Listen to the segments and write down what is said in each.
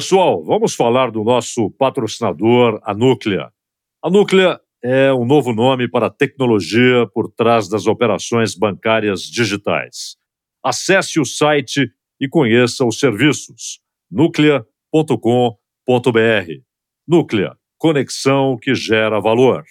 Pessoal, vamos falar do nosso patrocinador, a Núclea. A Núclea é um novo nome para a tecnologia por trás das operações bancárias digitais. Acesse o site e conheça os serviços núclea.com.br. Núclea, conexão que gera valor.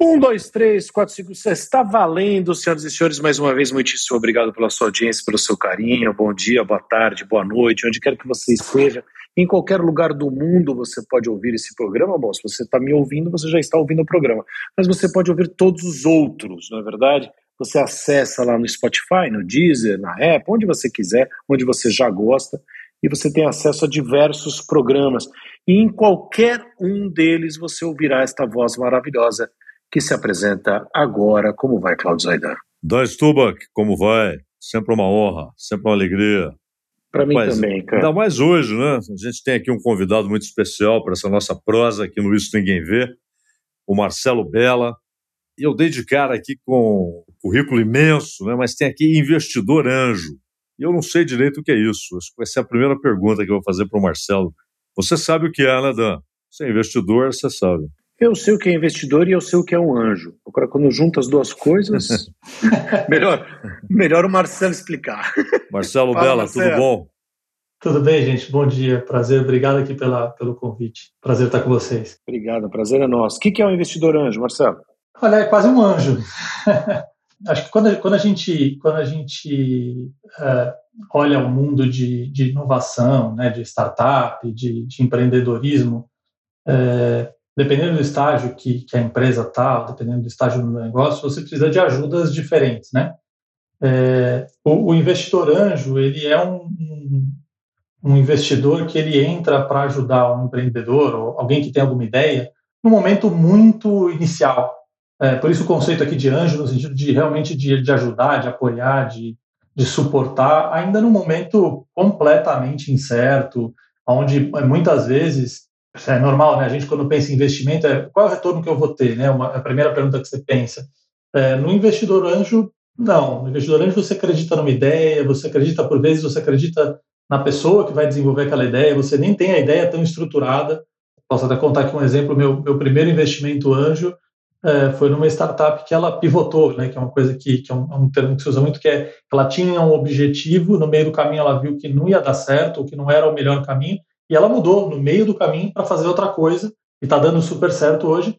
Um, dois, três, quatro, cinco, seis. Está valendo, senhoras e senhores. Mais uma vez, muitíssimo obrigado pela sua audiência, pelo seu carinho. Bom dia, boa tarde, boa noite, onde quer que você esteja. Em qualquer lugar do mundo você pode ouvir esse programa. Bom, se você está me ouvindo, você já está ouvindo o programa. Mas você pode ouvir todos os outros, não é verdade? Você acessa lá no Spotify, no Deezer, na Apple, onde você quiser, onde você já gosta, e você tem acesso a diversos programas. E em qualquer um deles você ouvirá esta voz maravilhosa que se apresenta agora. Como vai, Claudio Zaidan? Dan Stubach, como vai? Sempre uma honra, sempre uma alegria. Para mim Mas, também, cara. Ainda mais hoje, né? A gente tem aqui um convidado muito especial para essa nossa prosa aqui no Isso Ninguém Vê, o Marcelo Bella. E eu dei de cara aqui com um currículo imenso, né? mas tem aqui investidor anjo. E eu não sei direito o que é isso. Acho que vai ser a primeira pergunta que eu vou fazer para o Marcelo. Você sabe o que é, né, Dan? Você é investidor, você sabe. Eu sei o que é investidor e eu sei o que é um anjo. Agora, quando junta as duas coisas, melhor, melhor o Marcelo explicar. Marcelo Fala, Bela, Marcelo. tudo bom? Tudo bem, gente? Bom dia, prazer. Obrigado aqui pela, pelo convite. Prazer estar com vocês. Obrigado, prazer é nosso. O que é um investidor anjo, Marcelo? Olha, é quase um anjo. Acho que quando, quando a gente, quando a gente uh, olha o mundo de, de inovação, né, de startup, de, de empreendedorismo, uh, dependendo do estágio que, que a empresa está, dependendo do estágio do negócio, você precisa de ajudas diferentes, né? É, o, o, investidor anjo, ele é um, um, investidor que ele entra para ajudar um empreendedor ou alguém que tem alguma ideia no momento muito inicial. É, por isso o conceito aqui de anjo, no sentido de realmente de, de ajudar, de apoiar, de, de suportar, ainda no momento completamente incerto, onde muitas vezes é normal, né? A gente, quando pensa em investimento, é qual é o retorno que eu vou ter, né? Uma, a primeira pergunta que você pensa. É, no investidor anjo, não. No investidor anjo, você acredita numa ideia, você acredita, por vezes, você acredita na pessoa que vai desenvolver aquela ideia, você nem tem a ideia tão estruturada. Posso até contar aqui um exemplo: meu, meu primeiro investimento anjo é, foi numa startup que ela pivotou, né? Que é uma coisa que, que é, um, é um termo que se usa muito, que é ela tinha um objetivo, no meio do caminho ela viu que não ia dar certo, ou que não era o melhor caminho, e ela mudou no meio do caminho para fazer outra coisa e está dando super certo hoje.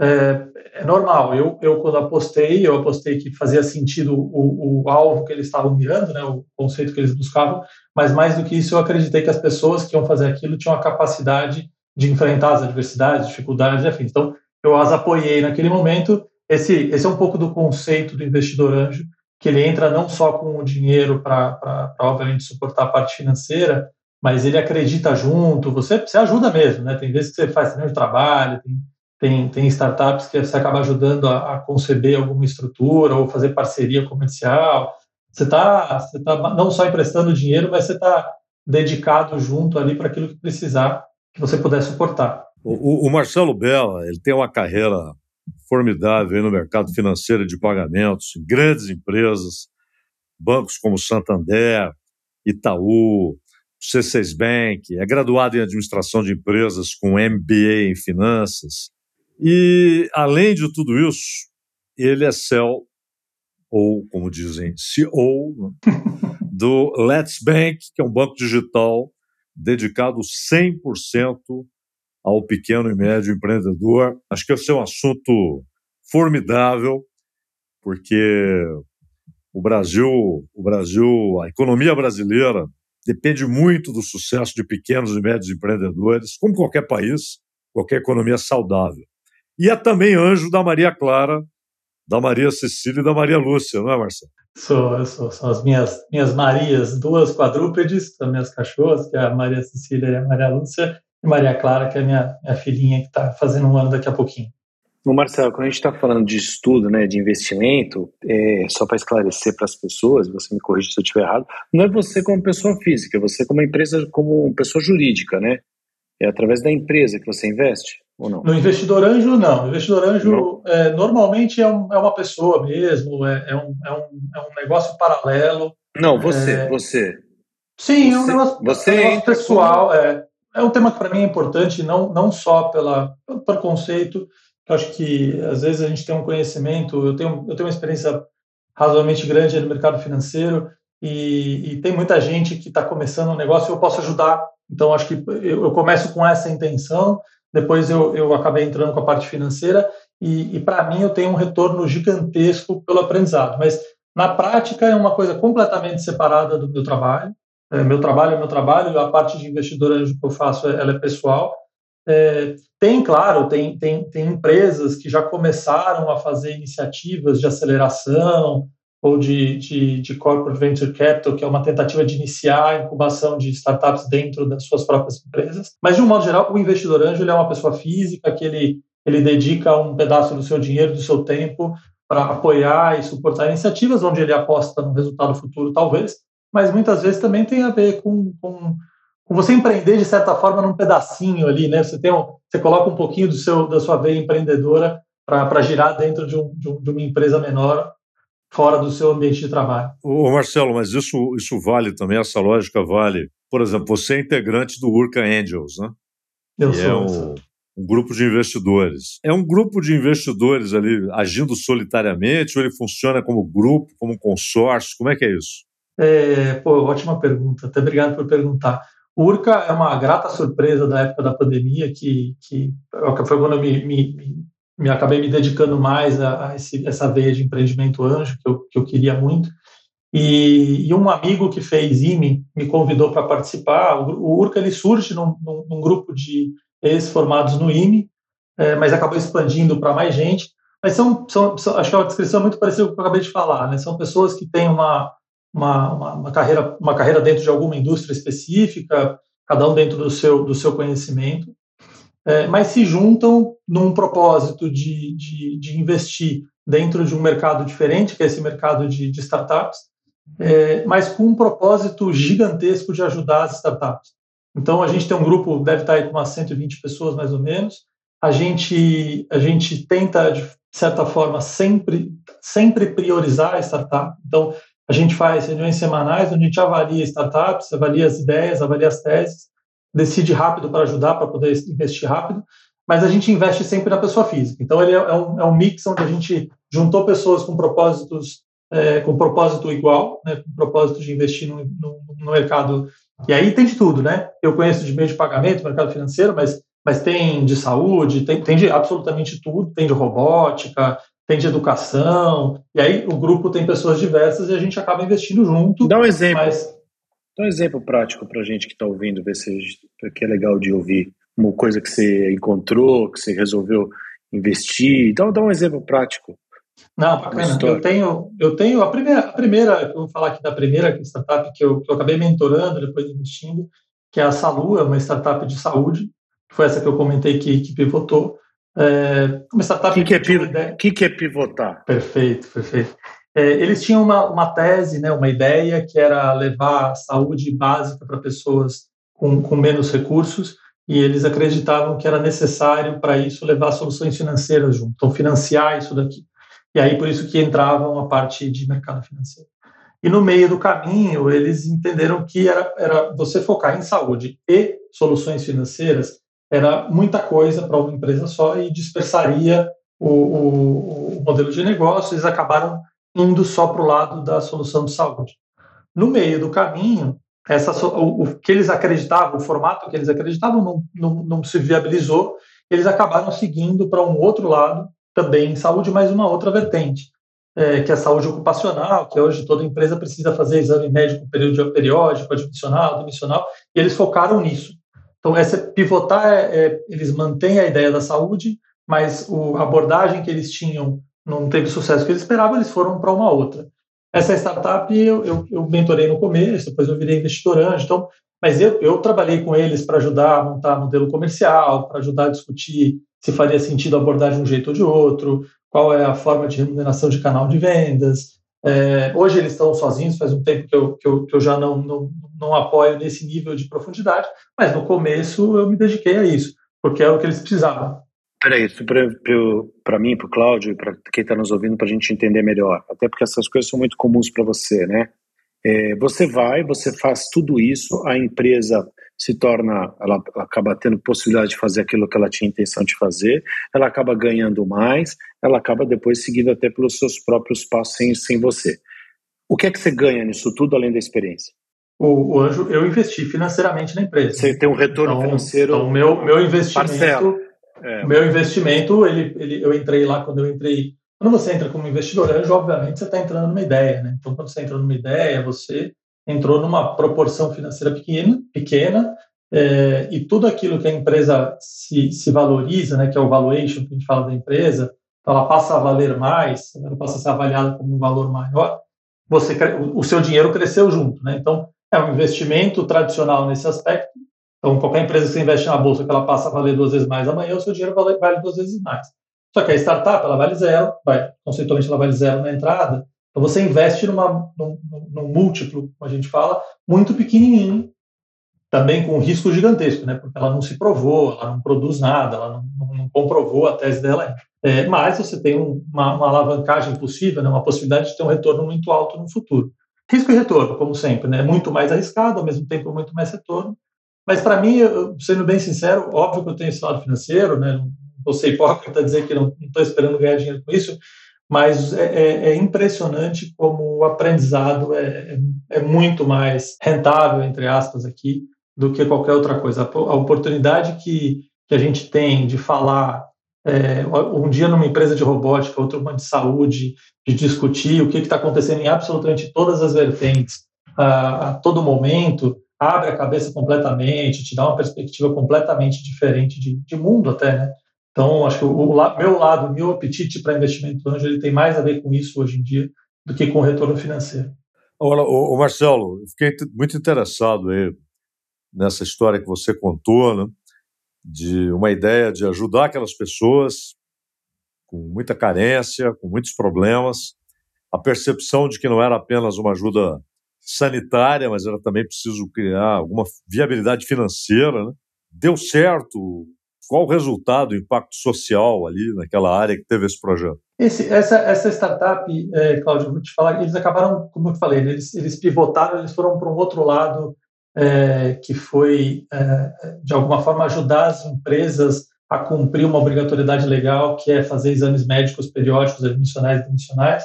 É, é, normal. Eu, eu, quando apostei, eu apostei que fazia sentido o, o alvo que eles estavam mirando, né, o conceito que eles buscavam, mas mais do que isso, eu acreditei que as pessoas que iam fazer aquilo tinham a capacidade de enfrentar as adversidades, dificuldades, enfim. Então, eu as apoiei naquele momento. Esse, esse é um pouco do conceito do investidor anjo, que ele entra não só com o dinheiro para, obviamente, suportar a parte financeira, mas ele acredita junto, você, você ajuda mesmo, né? Tem vezes que você faz também o trabalho, tem, tem, tem startups que você acaba ajudando a, a conceber alguma estrutura ou fazer parceria comercial. Você está você tá não só emprestando dinheiro, mas você está dedicado junto ali para aquilo que precisar, que você puder suportar. O, o, Marcelo Bella, ele tem uma carreira formidável no mercado financeiro de pagamentos, em grandes empresas, bancos como Santander, Itaú, C6 Bank, é graduado em administração de empresas com MBA em finanças. E, além de tudo isso, ele é CEO, ou como dizem, CEO, do Let's Bank, que é um banco digital dedicado 100% ao pequeno e médio empreendedor. Acho que esse é um assunto formidável, porque o Brasil, o Brasil, a economia brasileira depende muito do sucesso de pequenos e médios empreendedores, como qualquer país, qualquer economia saudável. E é também anjo da Maria Clara, da Maria Cecília e da Maria Lúcia, não é, Marcelo? Sou, sou, são as minhas, minhas Marias, duas quadrúpedes, as minhas cachorras, que é a Maria Cecília e a Maria Lúcia, e Maria Clara, que é a minha, minha filhinha, que está fazendo um ano daqui a pouquinho. O Marcelo, quando a gente está falando de estudo, né, de investimento, é, só para esclarecer para as pessoas, você me corrija se eu estiver errado, não é você como pessoa física, é você como empresa, como pessoa jurídica, né? É através da empresa que você investe ou não? No investidor anjo, não. O investidor anjo é, normalmente é, um, é, uma pessoa mesmo, é, é, um, é, um, é um negócio paralelo. Não, você, você. Sim, você, é um negócio, você é um negócio pessoal, como... é é um tema que para mim é importante, não, não só pela, pelo conceito, eu acho que às vezes a gente tem um conhecimento, eu tenho, eu tenho uma experiência razoavelmente grande no mercado financeiro e, e tem muita gente que está começando um negócio e eu posso ajudar. Então, acho que eu, eu começo com essa intenção, depois eu, eu acabei entrando com a parte financeira e, e para mim eu tenho um retorno gigantesco pelo aprendizado. Mas na prática é uma coisa completamente separada do meu trabalho. É, meu trabalho é meu trabalho, a parte de investidor anjo que eu faço ela é pessoal. É, tem, claro, tem, tem, tem empresas que já começaram a fazer iniciativas de aceleração ou de, de, de corporate venture capital, que é uma tentativa de iniciar a incubação de startups dentro das suas próprias empresas. Mas, de um modo geral, o investidor anjo é uma pessoa física que ele, ele dedica um pedaço do seu dinheiro, do seu tempo, para apoiar e suportar iniciativas onde ele aposta no resultado futuro, talvez, mas muitas vezes também tem a ver com, com, você empreender de certa forma num pedacinho ali, né? Você tem um, você coloca um pouquinho do seu da sua veia empreendedora para girar dentro de, um, de, um, uma empresa menor fora do seu ambiente de trabalho. Ô Marcelo, mas isso isso vale também essa lógica vale. Por exemplo, você é integrante do Urca Angels, né? Eu sou. É um, um grupo de investidores. É um grupo de investidores ali agindo solitariamente ou ele funciona como grupo, como consórcio? Como é que é isso? É, pô, ótima pergunta. Até obrigado por perguntar. Urca é uma grata surpresa da época da pandemia, que, que foi quando eu me, me, me acabei me dedicando mais a, a esse, essa veia de empreendimento anjo, que eu, que eu queria muito. E, e, um amigo que fez IME me convidou para participar. O, o Urca ele surge num, num, num grupo de ex-formados no IME, é, mas acabou expandindo para mais gente. Mas são, são, são, acho que é uma descrição muito parecida com o que eu acabei de falar, né? São pessoas que têm uma, uma, uma, uma, carreira, uma carreira dentro de alguma indústria específica, cada um dentro do seu, do seu conhecimento, é, mas se juntam num propósito de, de, de, investir dentro de um mercado diferente, que é esse mercado de, de startups, é, mas com um propósito gigantesco de ajudar as startups. Então, a gente tem um grupo, deve estar aí com umas 120 pessoas mais ou menos. A gente, a gente tenta, de certa forma, sempre, sempre priorizar a startup. Então, a gente faz reuniões semanais onde a gente avalia startups, avalia as ideias, avalia as teses, decide rápido para ajudar, para poder investir rápido, mas a gente investe sempre na pessoa física. Então, ele é, é um, é um mix onde a gente juntou pessoas com propósitos, é, com propósito igual, né, com propósito de investir no, no, no mercado e aí tem de tudo, né? Eu conheço de meio de pagamento, mercado financeiro, mas, mas tem de saúde, tem, tem de absolutamente tudo, tem de robótica, tem de educação, e aí o grupo tem pessoas diversas e a gente acaba investindo junto. Dá um exemplo. Mas... Dá um exemplo prático para a gente que está ouvindo, ver se que é legal de ouvir. Uma coisa que você encontrou, que você resolveu investir. Dá, dá um exemplo prático. Não, bacana. Eu tenho, eu tenho a primeira, a primeira, eu vou falar aqui da primeira startup que eu, que eu acabei mentorando, depois investindo, que é a Salu, é uma startup de saúde, que foi essa que eu comentei que, que pivotou. É uma startup que, que, é, que, que é pivotar? Perfeito, perfeito. É, eles tinham uma, uma tese, né, uma ideia que era levar saúde básica para pessoas com, com menos recursos e eles acreditavam que era necessário para isso levar soluções financeiras junto, então financiar isso daqui. E aí, por isso que entravam a parte de mercado financeiro. E no meio do caminho, eles entenderam que era, era você focar em saúde e soluções financeiras era muita coisa para uma empresa só e dispersaria o, o, o modelo de negócio. Eles acabaram indo só para o lado da solução de saúde. No meio do caminho, essa, o, o, que eles acreditavam, o formato que eles acreditavam não, não, não se viabilizou, eles acabaram seguindo para um outro lado, também em saúde, mas uma outra vertente, é, que é a saúde ocupacional, que hoje toda empresa precisa fazer exame médico periódico, admissional, admissional, e eles focaram nisso. Então, essa pivotar, é, é, eles mantêm a ideia da saúde, mas o, a abordagem que eles tinham não teve o sucesso que eles esperavam, eles foram para uma outra. Essa startup eu, eu, eu, mentorei no começo, depois eu virei investidor anjo, então, mas eu, eu trabalhei com eles para ajudar a montar modelo comercial, para ajudar a discutir se faria sentido abordar de um jeito ou de outro, qual é a forma de remuneração de canal de vendas. É, hoje eles estão sozinhos, faz um tempo que eu, que eu, que eu já não, não, não apoio nesse nível de profundidade, mas no começo eu me dediquei a isso, porque era o que eles precisavam. Peraí, para mim, para o Cláudio, para quem está nos ouvindo, para a gente entender melhor, até porque essas coisas são muito comuns para você, né? É, você vai, você faz tudo isso, a empresa se torna, ela, ela, acaba tendo possibilidade de fazer aquilo que ela tinha intenção de fazer, ela acaba ganhando mais, ela acaba depois seguindo até pelos seus próprios passos sem, sem você. O que é que você ganha nisso tudo além da experiência? O, o Anjo, eu investi financeiramente na empresa. Você tem um retorno então, financeiro. Então, meu, meu investimento. É. Meu investimento, ele, ele, eu entrei lá quando eu entrei. Quando você entra como investidor anjo, obviamente você está entrando numa ideia, né? Então, quando você entra numa ideia, você entrou numa proporção financeira pequena, pequena é, e tudo aquilo que a empresa se, se valoriza, né, que é o valuation que a gente fala da empresa, ela passa a valer mais, ela passa a ser avaliada como um valor maior, você o seu dinheiro cresceu junto, né? Então é um investimento tradicional nesse aspecto. Então qualquer empresa que você investe na bolsa que ela passa a valer duas vezes mais amanhã, o seu dinheiro vale, vale duas vezes mais. Só que a startup ela vale zero, vai, conceitualmente ela vale zero na entrada, então você investe numa, num, num múltiplo, como a gente fala, muito pequenininho, também com risco gigantesco, né? Porque ela não se provou, ela não produz nada, ela não, não, não comprovou a tese dela. É, mas você tem uma, uma, alavancagem possível, né? uma possibilidade de ter um retorno muito alto no futuro. Risco e retorno, como sempre, né? Muito mais arriscado, ao mesmo tempo muito mais retorno. Mas para mim, eu, sendo bem sincero, óbvio que eu tenho esse lado financeiro, né? Não vou ser hipócrita dizer que não estou esperando ganhar dinheiro com isso, mas é, é, é, impressionante como o aprendizado é, é, muito mais rentável, entre aspas, aqui, do que qualquer outra coisa. A oportunidade que, que a gente tem de falar é, um dia numa empresa de robótica, outro uma de saúde, de discutir o que está acontecendo em absolutamente todas as vertentes, a, a, todo momento, abre a cabeça completamente, te dá uma perspectiva completamente diferente de, de mundo até, né? Então, acho que o, o meu lado, meu apetite para investimento anjo, ele tem mais a ver com isso hoje em dia do que com o retorno financeiro. Olha, Marcelo, fiquei muito interessado aí nessa história que você contou, né, de uma ideia de ajudar aquelas pessoas com muita carência, com muitos problemas, a percepção de que não era apenas uma ajuda sanitária, mas era também preciso criar alguma viabilidade financeira. Né? Deu certo, qual o resultado, o impacto social ali naquela área que teve esse projeto? Esse, essa, essa startup, é, Cláudio, vou te falar, eles acabaram, como eu falei, né, eles, eles pivotaram, eles foram para um outro lado, é, que foi, é, de alguma forma, ajudar as empresas a cumprir uma obrigatoriedade legal, que é fazer exames médicos periódicos, admissionais e demissionais,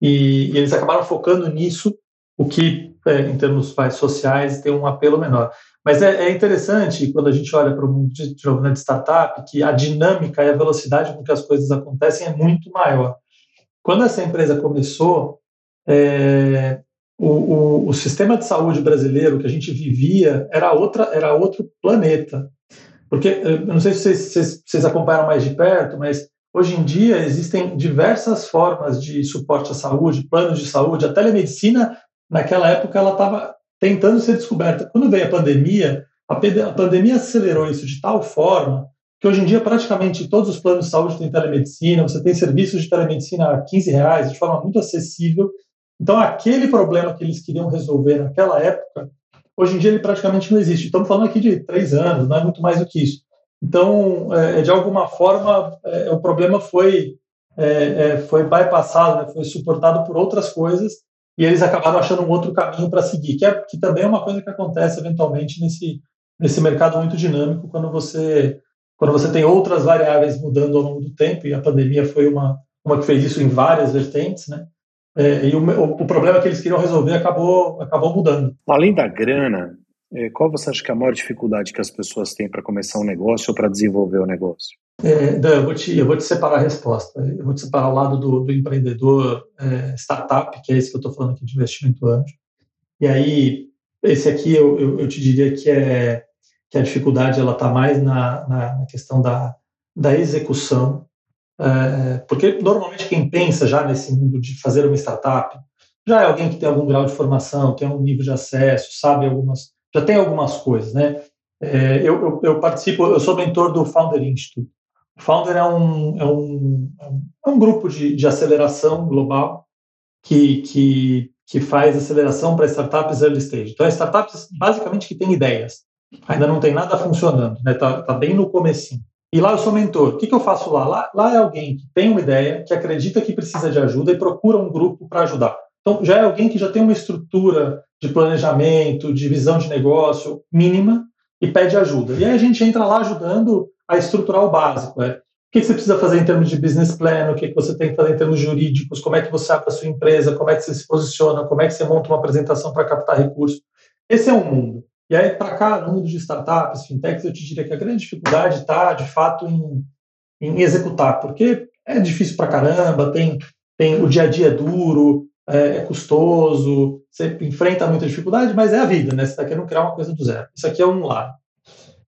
e, e eles acabaram focando nisso, o que, é, em termos sociais, tem um apelo menor. Mas é, é, interessante quando a gente olha para o mundo de, de, de startup que a dinâmica e a velocidade com que as coisas acontecem é muito maior. Quando essa empresa começou, é, o, o, o, sistema de saúde brasileiro que a gente vivia era, outra, era outro planeta. Porque, eu não sei se vocês, vocês, vocês acompanharam mais de perto, mas hoje em dia existem diversas formas de suporte à saúde, planos de saúde. A telemedicina, naquela época, ela estava tentando ser descoberta. Quando veio a pandemia, a, a pandemia acelerou isso de tal forma que hoje em dia praticamente todos os planos de saúde têm telemedicina, você tem serviços de telemedicina a 15 reais, de forma muito acessível. Então, aquele problema que eles queriam resolver naquela época, hoje em dia ele praticamente não existe. Estamos falando aqui de três anos, não é muito mais do que isso. Então, é, de alguma forma, é, o problema foi, é, é foi bypassado, né, foi suportado por outras coisas e eles acabaram achando um outro caminho para seguir, que, é, que também é uma coisa que acontece eventualmente nesse, nesse mercado muito dinâmico quando você quando você tem outras variáveis mudando ao longo do tempo e a pandemia foi uma uma que fez isso em várias vertentes, né? É, e o, o, problema que eles queriam resolver acabou acabou mudando. Além da grana, qual você acha que é a maior dificuldade que as pessoas têm para começar um negócio ou para desenvolver o um negócio? É, Dan, eu vou, te, eu vou te separar a resposta. Eu vou te separar o lado do, do empreendedor é, startup, que é esse que eu estou falando aqui de investimento anjo. E aí, esse aqui eu, eu, eu, te diria que, é, que a dificuldade ela está mais na, na, na, questão da, da execução, é, porque normalmente quem pensa já nesse mundo de fazer uma startup já é alguém que tem algum grau de formação, tem algum nível de acesso, sabe algumas, já tem algumas coisas, né? É, eu, eu, eu, participo, eu sou mentor do Founder Institute, o Founder é um, é um, é um grupo de, de aceleração global que, que, que faz aceleração para startups early stage. Então, é startups basicamente que têm ideias. Ainda não tem nada funcionando, né? Tá, tá bem no comecinho. E lá eu sou mentor. O que, que eu faço lá? lá? Lá é alguém que tem uma ideia, que acredita que precisa de ajuda e procura um grupo para ajudar. Então, já é alguém que já tem uma estrutura de planejamento, de visão de negócio mínima, e pede ajuda. E aí a gente entra lá ajudando a estruturar o básico. É, o que você precisa fazer em termos de business plan, o que você tem que fazer em termos jurídicos, como é que você abre a sua empresa, como é que você se posiciona, como é que você monta uma apresentação para captar recursos. Esse é um mundo. E aí, para cá, no mundo de startups, fintechs, eu te diria que a grande dificuldade está, de fato, em, em executar, porque é difícil para caramba, tem, tem o dia a dia é duro, é, é, custoso, você enfrenta muita dificuldade, mas é a vida, né? Você está querendo criar uma coisa do zero. Isso aqui é um lado.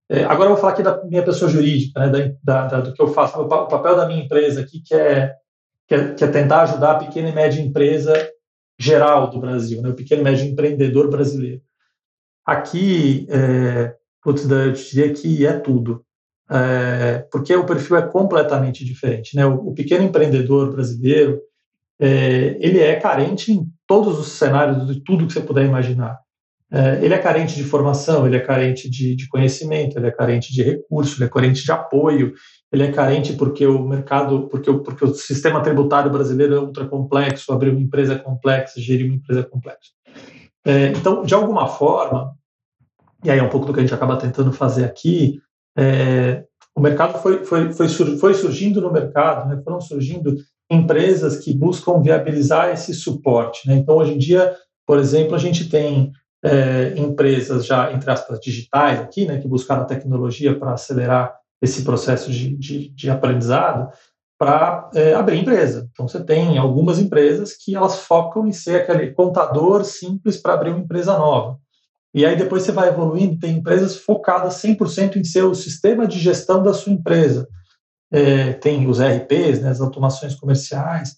É, agora eu vou falar aqui da minha pessoa jurídica, né, da, da, do que eu faço. O papel da minha empresa aqui, que é, que é, que é tentar ajudar a pequena e média empresa geral do Brasil, né, o pequeno e médio empreendedor brasileiro. Aqui, é, putz, eu diria que é tudo, é, porque o perfil é completamente diferente. Né? O, o pequeno empreendedor brasileiro, é, ele é carente em todos os cenários de tudo que você puder imaginar. É, ele é carente de formação, ele é carente de, de, conhecimento, ele é carente de recurso, ele é carente de apoio, ele é carente porque o mercado, porque o, porque o sistema tributário brasileiro é ultra complexo, abrir uma empresa é complexa, gerir uma empresa é complexa. É, então, de alguma forma, e aí é um pouco do que a gente acaba tentando fazer aqui, é, o mercado foi, foi, foi, foi surgindo no mercado, né, foram surgindo empresas que buscam viabilizar esse suporte. Né? Então, hoje em dia, por exemplo, a gente tem é, empresas já, entre aspas, digitais aqui, né, que buscaram tecnologia para acelerar esse processo de, de, de aprendizado, para é, abrir empresa. Então, você tem algumas empresas que elas focam em ser aquele contador simples para abrir uma empresa nova. E aí depois você vai evoluindo, tem empresas focadas 100% em ser o sistema de gestão da sua empresa. É, tem os RPs, né, as automações comerciais,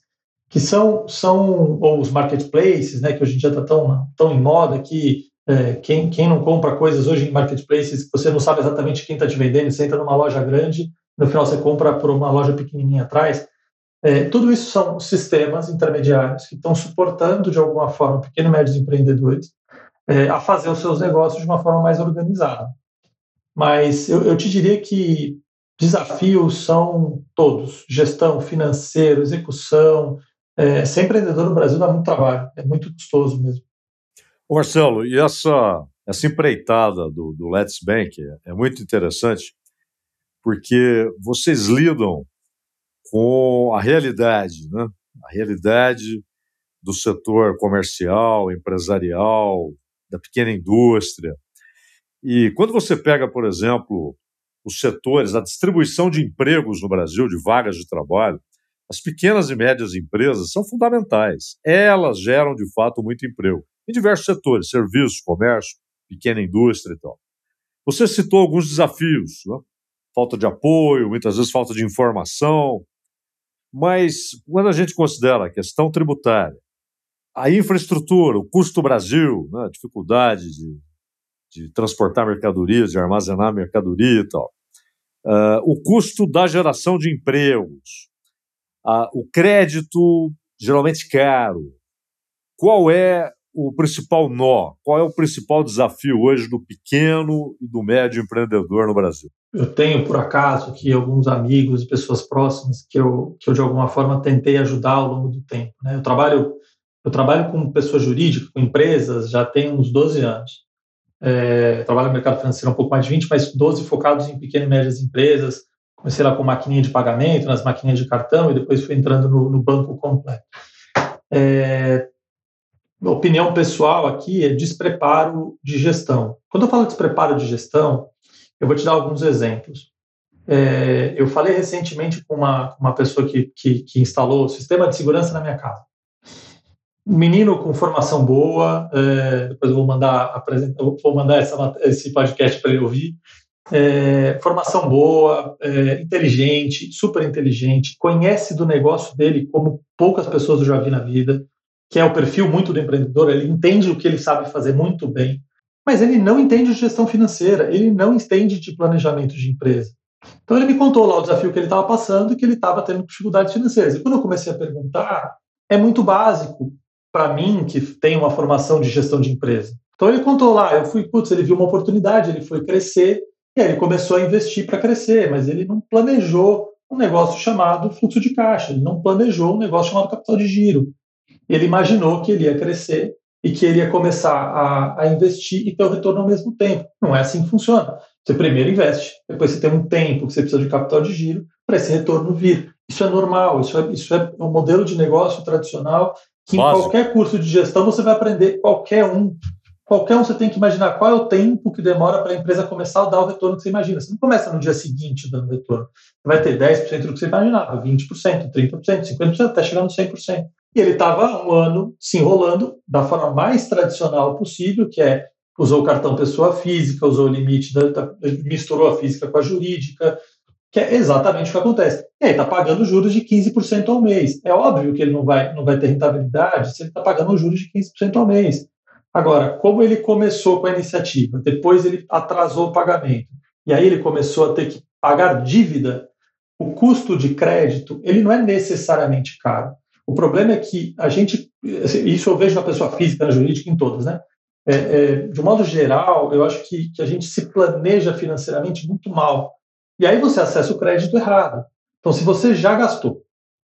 que são, são ou os marketplaces, né, que hoje em dia está tão, tão em moda que é, quem, quem não compra coisas hoje em marketplaces, você não sabe exatamente quem está te vendendo, você entra numa loja grande, no final você compra por uma loja pequenininha atrás. É, tudo isso são sistemas intermediários que estão suportando, de alguma forma, pequenos e médios empreendedores é, a fazer os seus negócios de uma forma mais organizada. Mas eu, eu te diria que desafios são todos: gestão, financeiro, execução, é, ser empreendedor no Brasil dá muito trabalho, é muito custoso mesmo. Marcelo, e essa, essa empreitada do, do Let's Bank é, é muito interessante, porque vocês lidam com a realidade, né? a realidade do setor comercial, empresarial, da pequena indústria. E quando você pega, por exemplo, os setores, a distribuição de empregos no Brasil, de vagas de trabalho, as pequenas e médias empresas são fundamentais. Elas geram, de fato, muito emprego em diversos setores, serviços, comércio, pequena indústria e tal. Você citou alguns desafios, né? falta de apoio, muitas vezes falta de informação, mas quando a gente considera a questão tributária, a infraestrutura, o custo Brasil, né? a dificuldade de, de transportar mercadorias, de armazenar mercadoria e tal, uh, o custo da geração de empregos, ah, o crédito geralmente caro. Qual é o principal nó? Qual é o principal desafio hoje do pequeno e do médio empreendedor no Brasil? Eu tenho, por acaso, aqui alguns amigos e pessoas próximas que eu, que eu de alguma forma, tentei ajudar ao longo do tempo. Né? Eu, trabalho, eu trabalho com pessoa jurídica, com empresas, já tem uns 12 anos. É, trabalho no mercado financeiro um pouco mais de 20, mas 12 focados em pequenas e médias empresas, Comecei lá com maquininha de pagamento, nas maquininhas de cartão, e depois fui entrando no, no banco completo. É, opinião pessoal aqui é despreparo de gestão. Quando eu falo despreparo de gestão, eu vou te dar alguns exemplos. É, eu falei recentemente com uma, uma pessoa que, que, que, instalou o sistema de segurança na minha casa. Menino com formação boa, é, depois eu vou mandar, vou mandar essa, esse podcast para ele ouvir é, formação boa, é, inteligente, super inteligente, conhece do negócio dele como poucas pessoas eu já vi na vida, que é o perfil muito do empreendedor, ele entende o que ele sabe fazer muito bem, mas ele não entende de gestão financeira, ele não entende de planejamento de empresa. Então ele me contou lá o desafio que ele estava passando e que ele estava tendo dificuldades financeiras. E quando eu comecei a perguntar, é muito básico para mim, que tem uma formação de gestão de empresa. Então ele contou lá, eu fui, putz, ele viu uma oportunidade, ele foi crescer, e aí ele começou a investir para crescer, mas ele não planejou um negócio chamado fluxo de caixa, ele não planejou um negócio chamado capital de giro. Ele imaginou que ele ia crescer e que ele ia começar a, a investir e ter o retorno ao mesmo tempo. Não é assim que funciona. Você primeiro investe, depois você tem um tempo que você precisa de capital de giro para esse retorno vir. Isso é normal, isso é, isso é um modelo de negócio tradicional que em qualquer curso de gestão você vai aprender qualquer um. Qualquer um você tem que imaginar qual é o tempo que demora para a empresa começar a dar o retorno que você imagina. Você não começa no dia seguinte dando retorno. Você vai ter 10% do que você imaginava, 20%, 30%, 50%, até chegar no 100%. E ele estava um ano se enrolando da forma mais tradicional possível, que é usou o cartão pessoa física, usou o limite, da, da, misturou a física com a jurídica, que é exatamente o que acontece. E aí está pagando juros de 15% ao mês. É óbvio que ele não vai, não vai ter rentabilidade se ele está pagando juros de 15% ao mês. Agora, como ele começou com a iniciativa, depois ele atrasou o pagamento, e aí ele começou a ter que pagar dívida, o custo de crédito ele não é necessariamente caro. O problema é que a gente, isso eu vejo na pessoa física, na jurídica, em todas, né? É, é, de um modo geral, eu acho que, que a gente se planeja financeiramente muito mal. E aí você acessa o crédito errado. Então, se você já gastou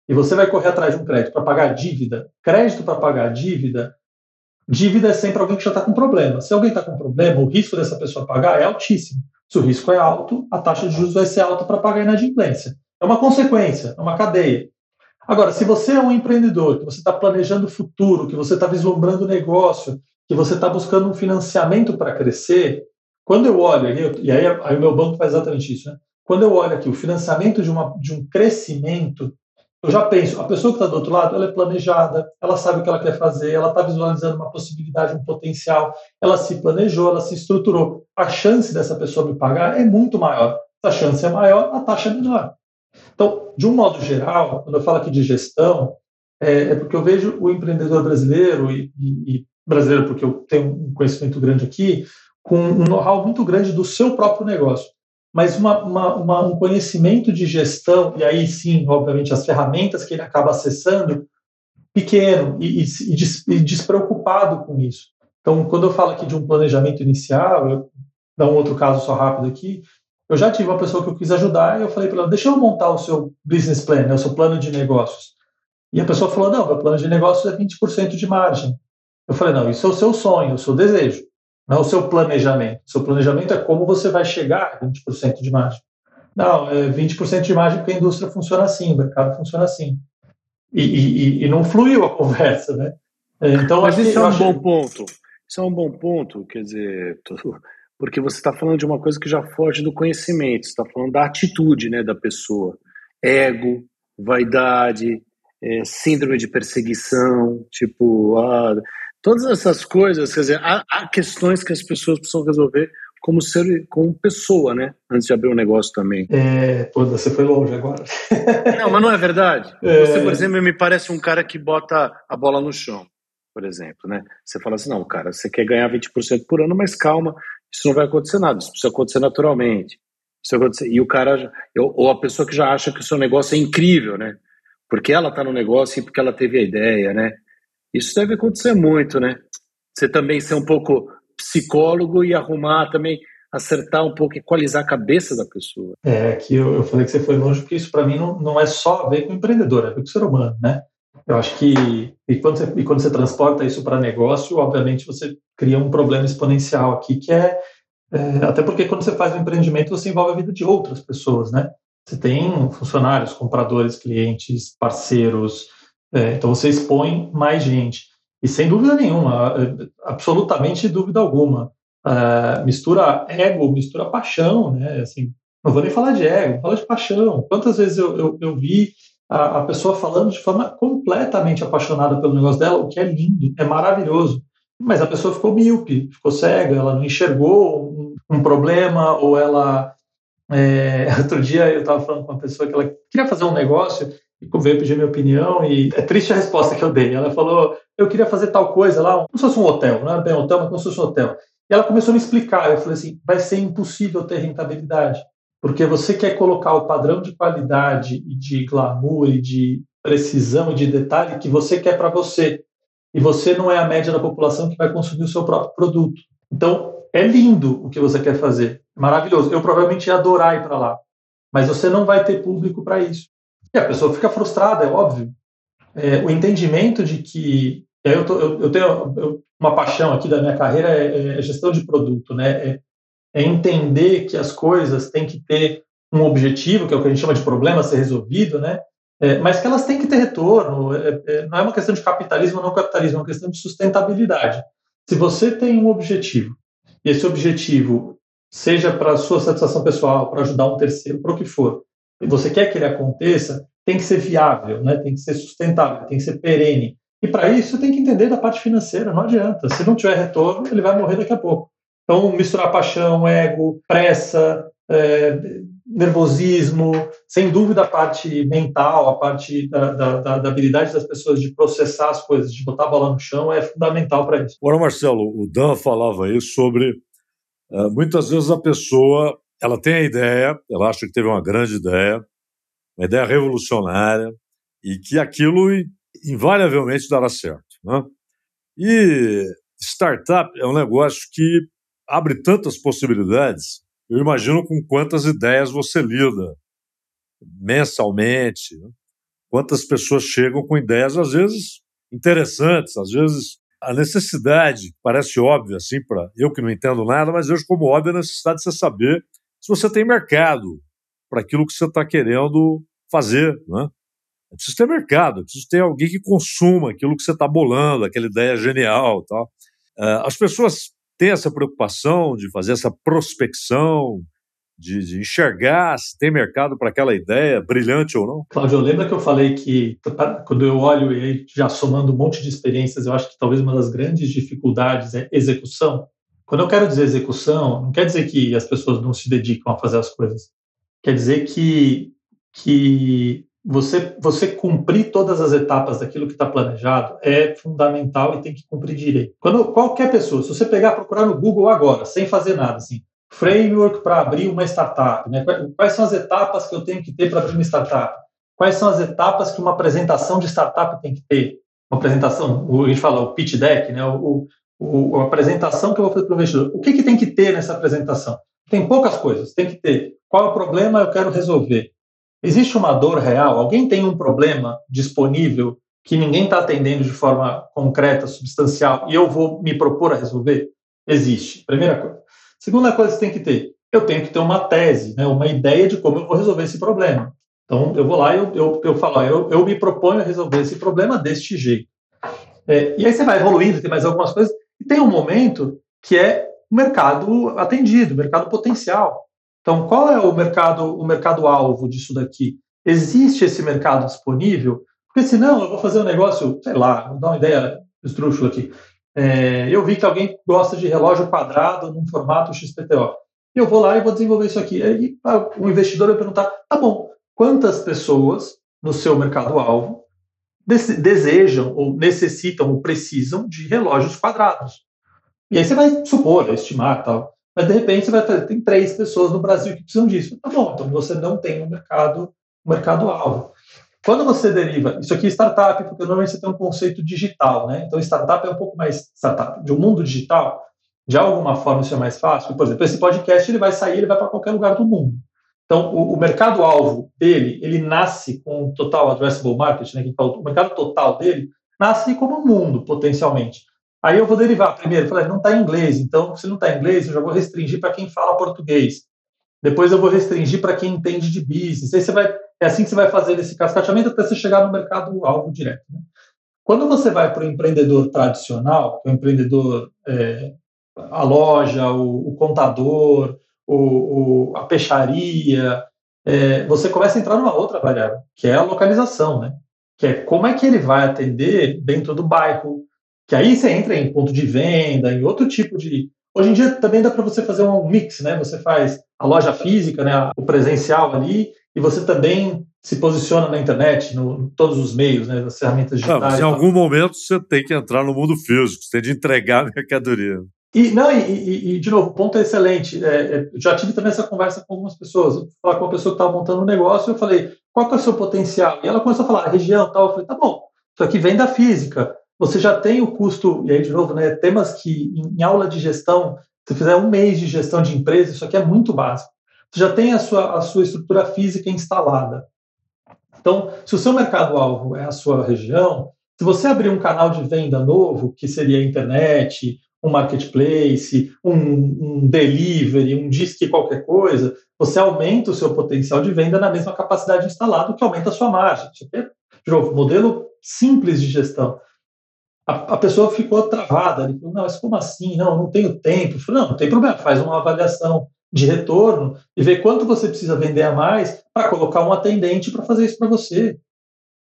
e você vai correr atrás de um crédito para pagar dívida, crédito para pagar dívida, dívida é sempre alguém que já está com problema. Se alguém está com problema, o risco dessa pessoa pagar é altíssimo. Se o risco é alto, a taxa de juros vai ser alta para pagar a inadimplência. É uma consequência, é uma cadeia. Agora, se você é um empreendedor, que você está planejando o futuro, que você está vislumbrando o negócio, que você está buscando um financiamento para crescer, quando eu olho, e aí, aí o meu banco faz exatamente isso, né? Quando eu olho aqui o financiamento de, uma, de um crescimento, eu já penso, a pessoa que está do outro lado, ela é planejada, ela sabe o que ela quer fazer, ela está visualizando uma possibilidade, um potencial, ela se planejou, ela se estruturou. A chance dessa pessoa me pagar é muito maior. Se a chance é maior, a taxa é menor. Então, de um modo geral, quando eu falo aqui de gestão, é, é porque eu vejo o empreendedor brasileiro, e, e, e, brasileiro porque eu tenho um conhecimento grande aqui, com um know-how muito grande do seu próprio negócio, mas uma, uma, uma, um conhecimento de gestão, e aí sim, obviamente, as ferramentas que ele acaba acessando, pequeno e, e, des, e despreocupado com isso. Então, quando eu falo aqui de um planejamento inicial, eu dar um outro caso só rápido aqui, eu já tive uma pessoa que eu quis ajudar e eu falei para ela, deixa eu montar o seu business plan, né, o seu plano de negócios. E a pessoa falou, não, meu plano de negócios é 20% de margem. Eu falei, não, isso é o seu sonho, o seu desejo, não é o seu planejamento. O seu planejamento é como você vai chegar a 20% de margem. Não, é 20% de margem porque a indústria funciona assim, o mercado funciona assim. E, e, e não fluiu a conversa, né? Então, Mas isso é um acho... bom ponto. Isso é um bom ponto, quer dizer, porque você está falando de uma coisa que já foge do conhecimento, você está falando da atitude né, da pessoa. Ego, vaidade, é, síndrome de perseguição, tipo, ah, todas essas coisas, quer dizer, há, há, questões que as pessoas precisam resolver como ser, como pessoa, né? Antes de abrir um negócio também. É, pô, você foi longe agora. não, mas não é verdade. É... Você, por exemplo, me parece um cara que bota a bola no chão, por exemplo, né? Você fala assim, não, cara, você quer ganhar 20% por ano, mas calma, isso não vai acontecer nada, isso precisa acontecer naturalmente. Isso acontecer, e o cara, ou a pessoa que já acha que o seu negócio é incrível, né? Porque ela está no negócio e porque ela teve a ideia, né? Isso deve acontecer muito, né? Você também ser um pouco psicólogo e arrumar também, acertar um pouco, equalizar a cabeça da pessoa. É, que eu, eu falei que você foi longe, porque isso para mim não, não é só a ver com o empreendedor, é ver com o ser humano, né? Eu acho que e quando você, e quando você transporta isso para negócio, obviamente você cria um problema exponencial aqui, que é, é, até porque quando você faz um empreendimento você envolve a vida de outras pessoas, né? Você tem funcionários, compradores, clientes, parceiros, é, então você expõe mais gente e sem dúvida nenhuma, absolutamente dúvida alguma, uh, mistura ego, mistura paixão, né? Assim, não vou nem falar de ego, vou falar de paixão. Quantas vezes eu, eu, eu vi a, a, pessoa falando de forma completamente apaixonada pelo negócio dela, o que é lindo, é maravilhoso. Mas a pessoa ficou míope, ficou cega, ela não enxergou um, um problema, ou ela. É, outro dia eu estava falando com uma pessoa que ela queria fazer um negócio veio pedir minha opinião, e é triste a resposta que eu dei. Ela falou: eu queria fazer tal coisa lá, como se fosse um hotel, não era bem hotel, mas como se fosse um hotel. E ela começou a me explicar. Eu falei assim: vai ser impossível ter rentabilidade. Porque você quer colocar o padrão de qualidade e de glamour e de precisão e de detalhe que você quer para você. E você não é a média da população que vai consumir o seu próprio produto. Então, é lindo o que você quer fazer. É maravilhoso. Eu provavelmente ia adorar ir para lá. Mas você não vai ter público para isso. E a pessoa fica frustrada, é óbvio. É, o entendimento de que eu, tô, eu, eu tenho uma paixão aqui da minha carreira é, é gestão de produto, né? É, é, entender que as coisas têm que ter um objetivo, que é o que a gente chama de problema ser resolvido, né? É, mas que elas têm que ter retorno. É, é, não é uma questão de capitalismo ou não capitalismo, é uma questão de sustentabilidade. Se você tem um objetivo, e esse objetivo seja para sua satisfação pessoal, para ajudar um terceiro, para o que for, e você quer que ele aconteça, tem que ser viável, né? tem que ser sustentável, tem que ser perene. E para isso tem que entender da parte financeira, não adianta. Se não tiver retorno, ele vai morrer daqui a pouco. Então, misturar paixão, ego, pressa, é, nervosismo, sem dúvida a parte mental, a parte da, da, da, habilidade das pessoas de processar as coisas, de botar a bola no chão, é fundamental para isso. Agora, Marcelo, o Dan falava aí sobre uh, muitas vezes a pessoa ela tem a ideia, ela acha que teve uma grande ideia, uma ideia revolucionária, e que aquilo invariavelmente dará certo. Né? E startup é um negócio que abre tantas possibilidades eu imagino com quantas ideias você lida mensalmente, né? quantas pessoas chegam com ideias, às vezes interessantes, às vezes a necessidade, parece óbvia assim para eu que não entendo nada, mas vejo como óbvia a necessidade de você saber se você tem mercado para aquilo que você está querendo fazer. Né? É preciso ter mercado, é preciso ter alguém que consuma aquilo que você está bolando, aquela ideia genial. Uh, as pessoas ter essa preocupação de fazer essa prospecção, de, de, enxergar se tem mercado para aquela ideia, brilhante ou não? Cláudio, lembra que eu falei que quando eu olho e já somando um monte de experiências, eu acho que talvez uma das grandes dificuldades é execução. Quando eu quero dizer execução, não quer dizer que as pessoas não se dedicam a fazer as coisas. Quer dizer que, que você, você cumprir todas as etapas daquilo que está planejado é fundamental e tem que cumprir direito. Quando qualquer pessoa, se você pegar procurar no Google agora, sem fazer nada, assim, framework para abrir uma startup, né? quais são as etapas que eu tenho que ter para abrir uma startup? Quais são as etapas que uma apresentação de startup tem que ter? Uma apresentação, a gente fala o pitch deck, né? o, o a apresentação que eu vou fazer para o investidor. O que, que tem que ter nessa apresentação? Tem poucas coisas. Tem que ter qual é o problema eu quero resolver Existe uma dor real? Alguém tem um problema disponível que ninguém está atendendo de forma concreta, substancial, e eu vou me propor a resolver? Existe. Primeira coisa. Segunda coisa que tem que ter, eu tenho que ter uma tese, né, uma ideia de como eu vou resolver esse problema. Então, eu vou lá e eu, eu, eu falo, eu, eu me proponho a resolver esse problema deste jeito. É, e aí você vai evoluindo, tem mais algumas coisas, tem um momento que é o mercado atendido, o mercado potencial. Então, qual é o mercado, o mercado alvo disso daqui? Existe esse mercado disponível? Porque senão eu vou fazer um negócio, sei lá, vou dar uma ideia estrúxula aqui. É, eu vi que alguém gosta de relógio quadrado num formato XPTO. Eu vou lá e vou desenvolver isso aqui. Aí o um investidor vai perguntar: tá bom, quantas pessoas no seu mercado-alvo desejam ou necessitam ou precisam de relógios quadrados? E aí você vai supor, estimar tal. Mas de repente você vai ter tem três pessoas no Brasil que precisam disso. Tá bom, então você não tem um mercado, um mercado alvo. Quando você deriva, isso aqui é startup, porque normalmente você tem um conceito digital, né? Então startup é um pouco mais startup. De um mundo digital, de alguma forma isso é mais fácil. Por exemplo, esse podcast ele vai sair, ele vai para qualquer lugar do mundo. Então, o, o mercado-alvo dele, ele nasce com o total addressable market, né, que o mercado total dele, nasce como um mundo, potencialmente. Aí eu vou derivar primeiro, falei, não está em inglês, então se não está em inglês, eu já vou restringir para quem fala português. Depois eu vou restringir para quem entende de business. Aí você vai, é assim que você vai fazer esse cascateamento até você chegar no mercado alvo direto. Né? Quando você vai para o empreendedor tradicional, o empreendedor, é, a loja, o, o contador, o, o, a peixaria, é, você começa a entrar numa outra variável, que é a localização, né? que é como é que ele vai atender dentro do bairro, que aí você entra em ponto de venda, em outro tipo de. Hoje em dia também dá para você fazer um mix, né? Você faz a loja física, né? o presencial ali, e você também se posiciona na internet, no, em todos os meios, né? As ferramentas digitais. Não, mas em algum momento você tem que entrar no mundo físico, você tem de entregar a mercadoria. E, não, e, e, de novo, ponto excelente. É, é, já tive também essa conversa com algumas pessoas. Eu falar com uma pessoa que estava montando um negócio, eu falei, qual é o seu potencial? E ela começou a falar, região tal. Eu falei, tá bom, isso aqui vem da física você já tem o custo, e aí de novo, né, temas que em aula de gestão, se fizer um mês de gestão de empresa, isso aqui é muito básico. Você já tem a sua, a sua estrutura física instalada. Então, se o seu mercado-alvo é a sua região, Se você abrir um canal de venda novo, que seria a internet, um marketplace, um, um delivery, um disque qualquer coisa, você aumenta o seu potencial de venda na mesma capacidade instalada, que aumenta a sua margem. É, de novo, modelo simples de gestão. A, a pessoa ficou travada, falou, não, mas como assim? Não, não tenho tempo. Falei, não, não tem problema, faz uma avaliação de retorno e vê quanto você precisa vender a mais para colocar um atendente para fazer isso para você.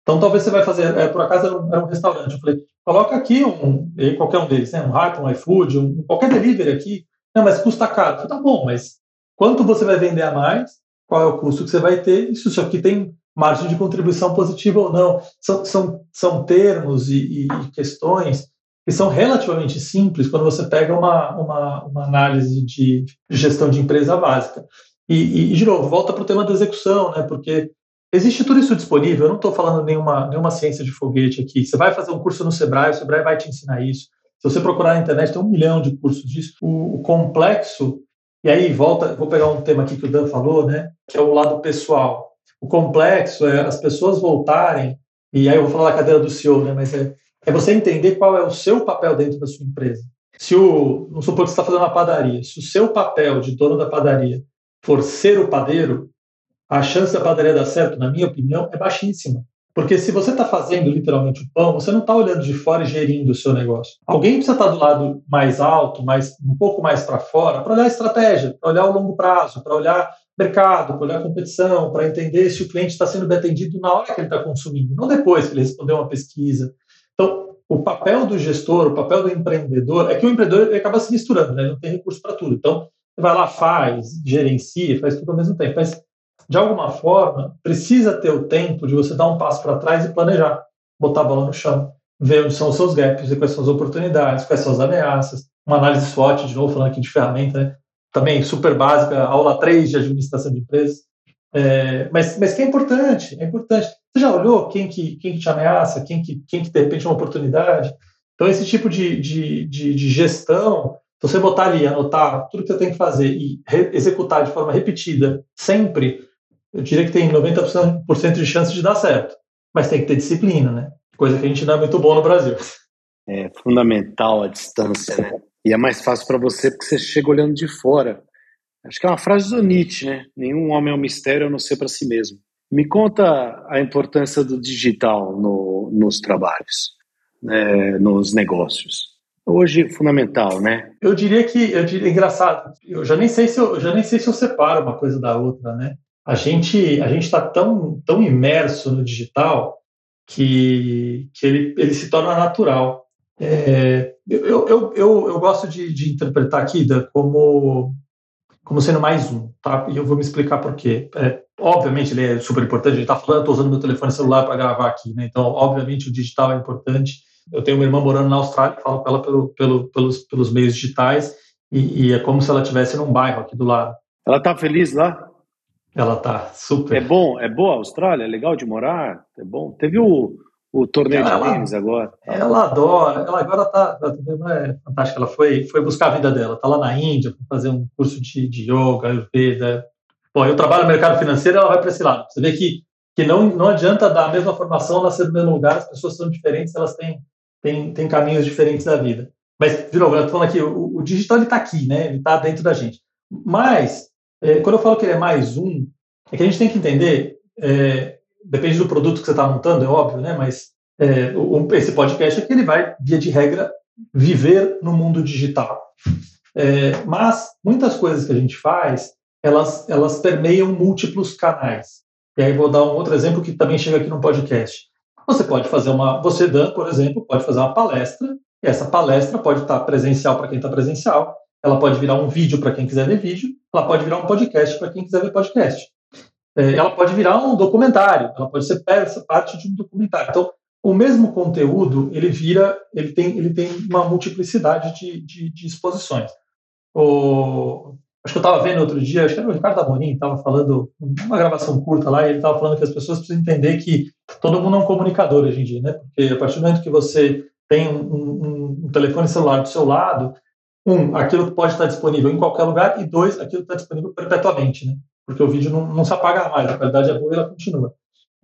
Então, talvez você vai fazer, é, por acaso era um, era um, restaurante, eu falei, coloca aqui um, qualquer um deles, né, um Hype, um iFood, um, qualquer delivery aqui, não, mas custa caro. Falei, tá bom, mas quanto você vai vender a mais, qual é o custo que você vai ter, isso, isso aqui tem margem de contribuição positiva ou não. São, são, são termos e, e questões que são relativamente simples quando você pega uma, uma, uma análise de gestão de empresa básica. E, e, de novo, volta para o tema da execução, né? porque existe tudo isso disponível. Eu não estou falando nenhuma, nenhuma ciência de foguete aqui. Você vai fazer um curso no Sebrae, o Sebrae vai te ensinar isso. Se você procurar na internet, tem um milhão de cursos disso. O, o complexo, e aí volta, vou pegar um tema aqui que o Dan falou, né? que é o lado pessoal. O complexo é as pessoas voltarem, e aí eu vou falar da cadeira do CEO, né? mas é é você entender qual é o seu papel dentro da sua empresa. Se o, não supor que você está fazendo uma padaria, se o seu papel de dono da padaria for ser o padeiro, a chance da padaria dar certo, na minha opinião, é baixíssima. Porque se você está fazendo literalmente o pão, você não está olhando de fora e gerindo o seu negócio. Alguém precisa estar tá do lado mais alto, mais, um pouco mais para fora, para olhar a estratégia, para olhar o longo prazo, para olhar mercado, para olhar a competição, para entender se o cliente está sendo bem atendido na hora que ele está consumindo, não depois que ele respondeu uma pesquisa, então, o papel do gestor, o papel do empreendedor, é que o empreendedor acaba se misturando, né? ele não tem recurso para tudo. Então, vai lá, faz, gerencia, faz tudo ao mesmo tempo. Mas, de alguma forma, precisa ter o tempo de você dar um passo para trás e planejar, botar a bola no chão, ver onde são os seus gaps, quais são as oportunidades, quais são as ameaças. Uma análise SWOT, de novo, falando aqui de ferramenta, né? também super básica, aula 3 de administração de empresas. É, mas, mas que é importante, é importante. Você já olhou quem que, quem que te ameaça, quem que, quem que de repente é uma oportunidade? Então, esse tipo de, de, de, de gestão, você botar ali, anotar tudo que você tem que fazer e executar de forma repetida, sempre, eu diria que tem 90% de chance de dar certo. Mas tem que ter disciplina, né? Coisa que a gente não é muito bom no Brasil. É fundamental a distância, né? E é mais fácil para você porque você chega olhando de fora. Acho que é uma frase do Nietzsche, né? Nenhum homem é um mistério a não ser para si mesmo. Me conta a importância do digital no, nos trabalhos, né, nos negócios. Hoje fundamental, né? Eu diria que eu diria engraçado. Eu já nem sei se eu já nem sei se eu separo uma coisa da outra, né? A gente a gente está tão tão imerso no digital que, que ele, ele se torna natural. É, eu, eu, eu, eu, gosto de, de interpretar aqui como como sendo mais um, tá? E eu vou me explicar por quê. É, obviamente, ele é super importante. Gente está falando, estou usando meu telefone celular para gravar aqui, né? Então, obviamente, o digital é importante. Eu tenho uma irmã morando na Austrália, falo com ela pelo, pelo, pelos, pelos meios digitais e, e, é como se ela estivesse num bairro aqui do lado. Ela está feliz lá? Ela está super. É bom, é boa a Austrália, é legal de morar, é bom. Teve o, o torneio ela, de tênis agora. Ela adora, ela agora está é fantástica, ela foi, foi buscar a vida dela, está lá na Índia fazer um curso de, de yoga, ayurveda. Bom, eu trabalho no mercado financeiro, ela vai para esse lado. Você vê que, que não, não adianta dar a mesma formação, nascer no mesmo lugar, as pessoas são diferentes, elas têm, têm, têm caminhos diferentes da vida. Mas, de novo, eu estou falando aqui, o, o digital está aqui, né? ele está dentro da gente. Mas, é, quando eu falo que ele é mais um, é que a gente tem que entender é, depende do produto que você está montando, é óbvio, né? Mas é, o, esse podcast é que ele vai, via de regra, viver no mundo digital. É, mas muitas coisas que a gente faz, elas, elas permeiam múltiplos canais. E aí vou dar um outro exemplo que também chega aqui no podcast. Você pode fazer uma, você Dan, por exemplo, pode fazer uma palestra. E essa palestra pode estar presencial para quem está presencial. Ela pode virar um vídeo para quem quiser ver vídeo. Ela pode virar um podcast para quem quiser ver podcast é, ela pode virar um documentário, ela pode ser peça, parte de um documentário. Então, o mesmo conteúdo, ele vira, ele tem, ele tem uma multiplicidade de, de, de exposições. O, acho que eu estava vendo outro dia, acho que era o Ricardo Amorim, estava falando, uma gravação curta lá, e ele estava falando que as pessoas precisam entender que todo mundo é um comunicador hoje em dia, né? Porque a partir do momento que você tem um, um, um telefone celular do seu lado, um, aquilo pode estar disponível em qualquer lugar, e dois, aquilo está disponível perpetuamente, né? porque o vídeo não, não se apaga mais, a qualidade é boa e ela continua.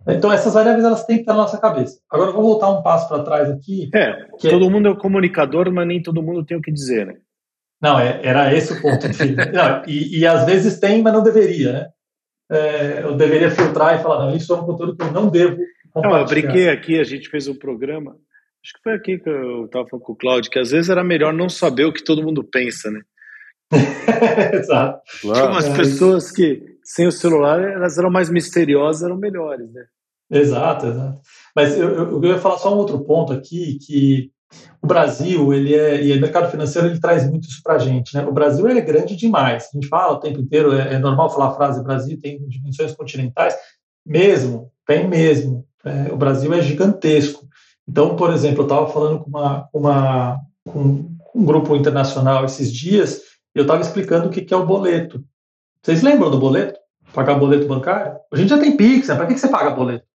Então, essas variáveis elas têm que estar na nossa cabeça. Agora, eu vou voltar um passo para trás aqui. É, todo é... mundo é o comunicador, mas nem todo mundo tem o que dizer, né? Não, é, era esse o ponto. não, e, e, às vezes tem, mas não deveria, né? É, eu deveria filtrar e falar, não, isso é um conteúdo que eu não devo compartilhar. Não, eu brinquei aqui, a gente fez um programa, acho que foi aqui que eu estava falando com o Claudio, que às vezes era melhor não saber o que todo mundo pensa, né? Exato. Claro. Tinha umas é, pessoas que, sem o celular, elas eram mais misteriosas, eram melhores, né? Exato, exato. Mas eu, eu, eu ia falar só um outro ponto aqui, que o Brasil, ele é, e o mercado financeiro, ele traz muito isso para a gente, né? O Brasil, ele é grande demais. A gente fala o tempo inteiro, é, é normal falar a frase Brasil tem dimensões continentais, mesmo, tem mesmo. É, o Brasil é gigantesco. Então, por exemplo, eu estava falando com, uma, uma, com um grupo internacional esses dias, eu estava explicando o que, que é o boleto. Vocês lembram do boleto? Pagar boleto bancário? A gente já tem Pix, né? Para que, que você paga boleto?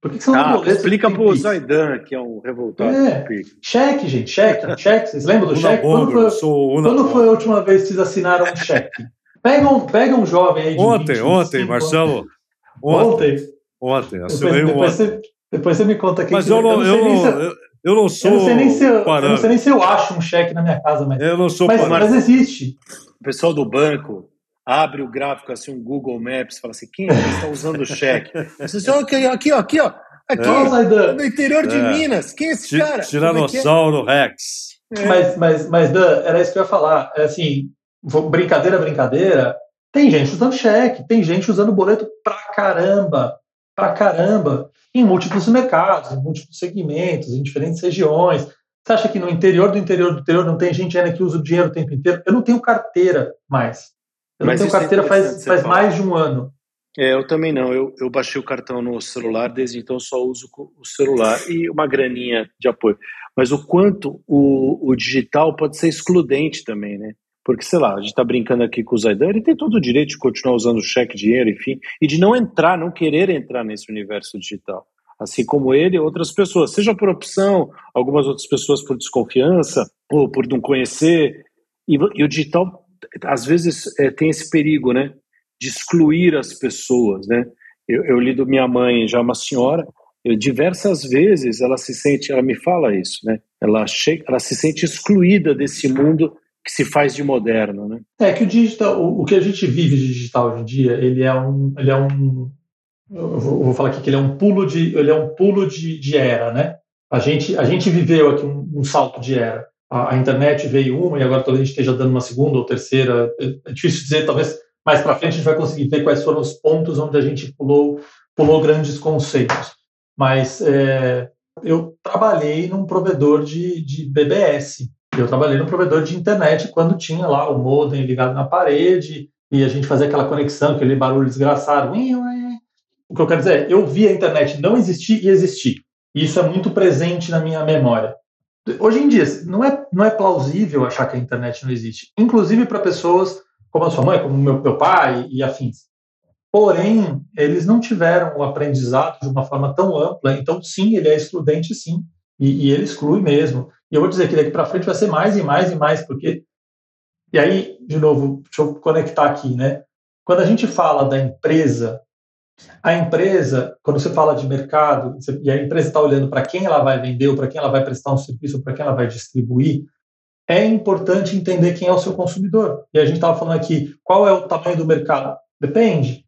Por que, que você não ah, boleto? Explica pro Zaidan, que é um revoltado. É, cheque, gente, cheque, cheque. Vocês lembram do cheque? Quando, foi, quando foi a última vez que vocês assinaram um cheque? Pega um, pega um jovem aí de Ontem, 20, ontem, Marcelo. Ontem. Ontem, assinei depois, depois, você, depois você me conta aqui. Mas eu não, eu, não, eu, eu não sou. Eu não, sei nem se eu, eu não sei nem se eu acho um cheque na minha casa, mas. Eu não sou mas, mas existe. O pessoal do banco abre o gráfico assim, um Google Maps, fala assim, quem é que está usando cheque? Você diz, aqui, aqui, ó, aqui, ó. Aqui, é. no interior de é. Minas. Quem é esse cara? Tiranossauro é? Rex. É. Mas, mas, mas, Dan, era isso que eu ia falar. É assim, brincadeira, brincadeira. Tem gente usando cheque, tem gente usando boleto pra caramba. Pra caramba. Em múltiplos mercados, em múltiplos segmentos, em diferentes regiões. Você acha que no interior do interior do interior não tem gente ainda que usa o dinheiro o tempo inteiro? Eu não tenho carteira mais. Eu Mas não tenho carteira faz, faz mais de um ano. É, eu também não. Eu, eu baixei o cartão no celular, desde então só uso o celular e uma graninha de apoio. Mas o quanto o, o digital pode ser excludente também, né? Porque, sei lá, a gente está brincando aqui com o Zaidan, ele tem todo o direito de continuar usando cheque, dinheiro, enfim, e de não entrar, não querer entrar nesse universo digital. Assim como ele e outras pessoas, seja por opção, algumas outras pessoas por desconfiança, ou por não conhecer. E, e o digital às vezes é, tem esse perigo, né, de excluir as pessoas, né. Eu, eu lido minha mãe, já uma senhora, eu, diversas vezes ela se sente, ela me fala isso, né, ela, chega, ela se sente excluída desse mundo que se faz de moderno, né. É que o digital, o, o que a gente vive de digital hoje em dia, ele é um, ele é um, eu vou, falar aqui que ele é um pulo de, ele é um pulo de, de era, né. A gente, a gente viveu aqui um, um salto de era a, a, internet veio uma e agora talvez a gente esteja dando uma segunda ou terceira. É, é difícil dizer, talvez mais para frente a gente vai conseguir ver quais foram os pontos onde a gente pulou, pulou grandes conceitos. Mas é, eu trabalhei num provedor de, de BBS. Eu trabalhei num provedor de internet quando tinha lá o modem ligado na parede e a gente fazia aquela conexão, aquele barulho desgraçado. O que eu quero dizer é, eu vi a internet não existir e existir. E isso é muito presente na minha memória. Hoje em dia, não é, não é plausível achar que a internet não existe, inclusive para pessoas como a sua mãe, como meu, meu pai e afins. Porém, eles não tiveram o aprendizado de uma forma tão ampla, então, sim, ele é excludente, sim, e, e ele exclui mesmo. E eu vou dizer que daqui para frente vai ser mais e mais e mais, porque. E aí, de novo, deixa eu conectar aqui, né? Quando a gente fala da empresa a empresa, quando você fala de mercado, e a empresa está olhando para quem ela vai vender, ou para quem ela vai prestar um serviço, ou para quem ela vai distribuir, é importante entender quem é o seu consumidor. E a gente estava falando aqui, qual é o tamanho do mercado? Depende.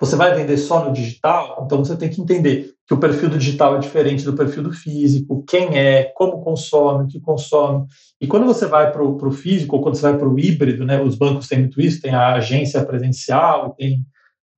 Você vai vender só no digital, então você tem que entender que o perfil do digital é diferente do perfil do físico, quem é, como consome, o que consome. E quando você vai para o físico, ou quando você vai para o híbrido, né, os bancos têm muito isso, tem a agência presencial, tem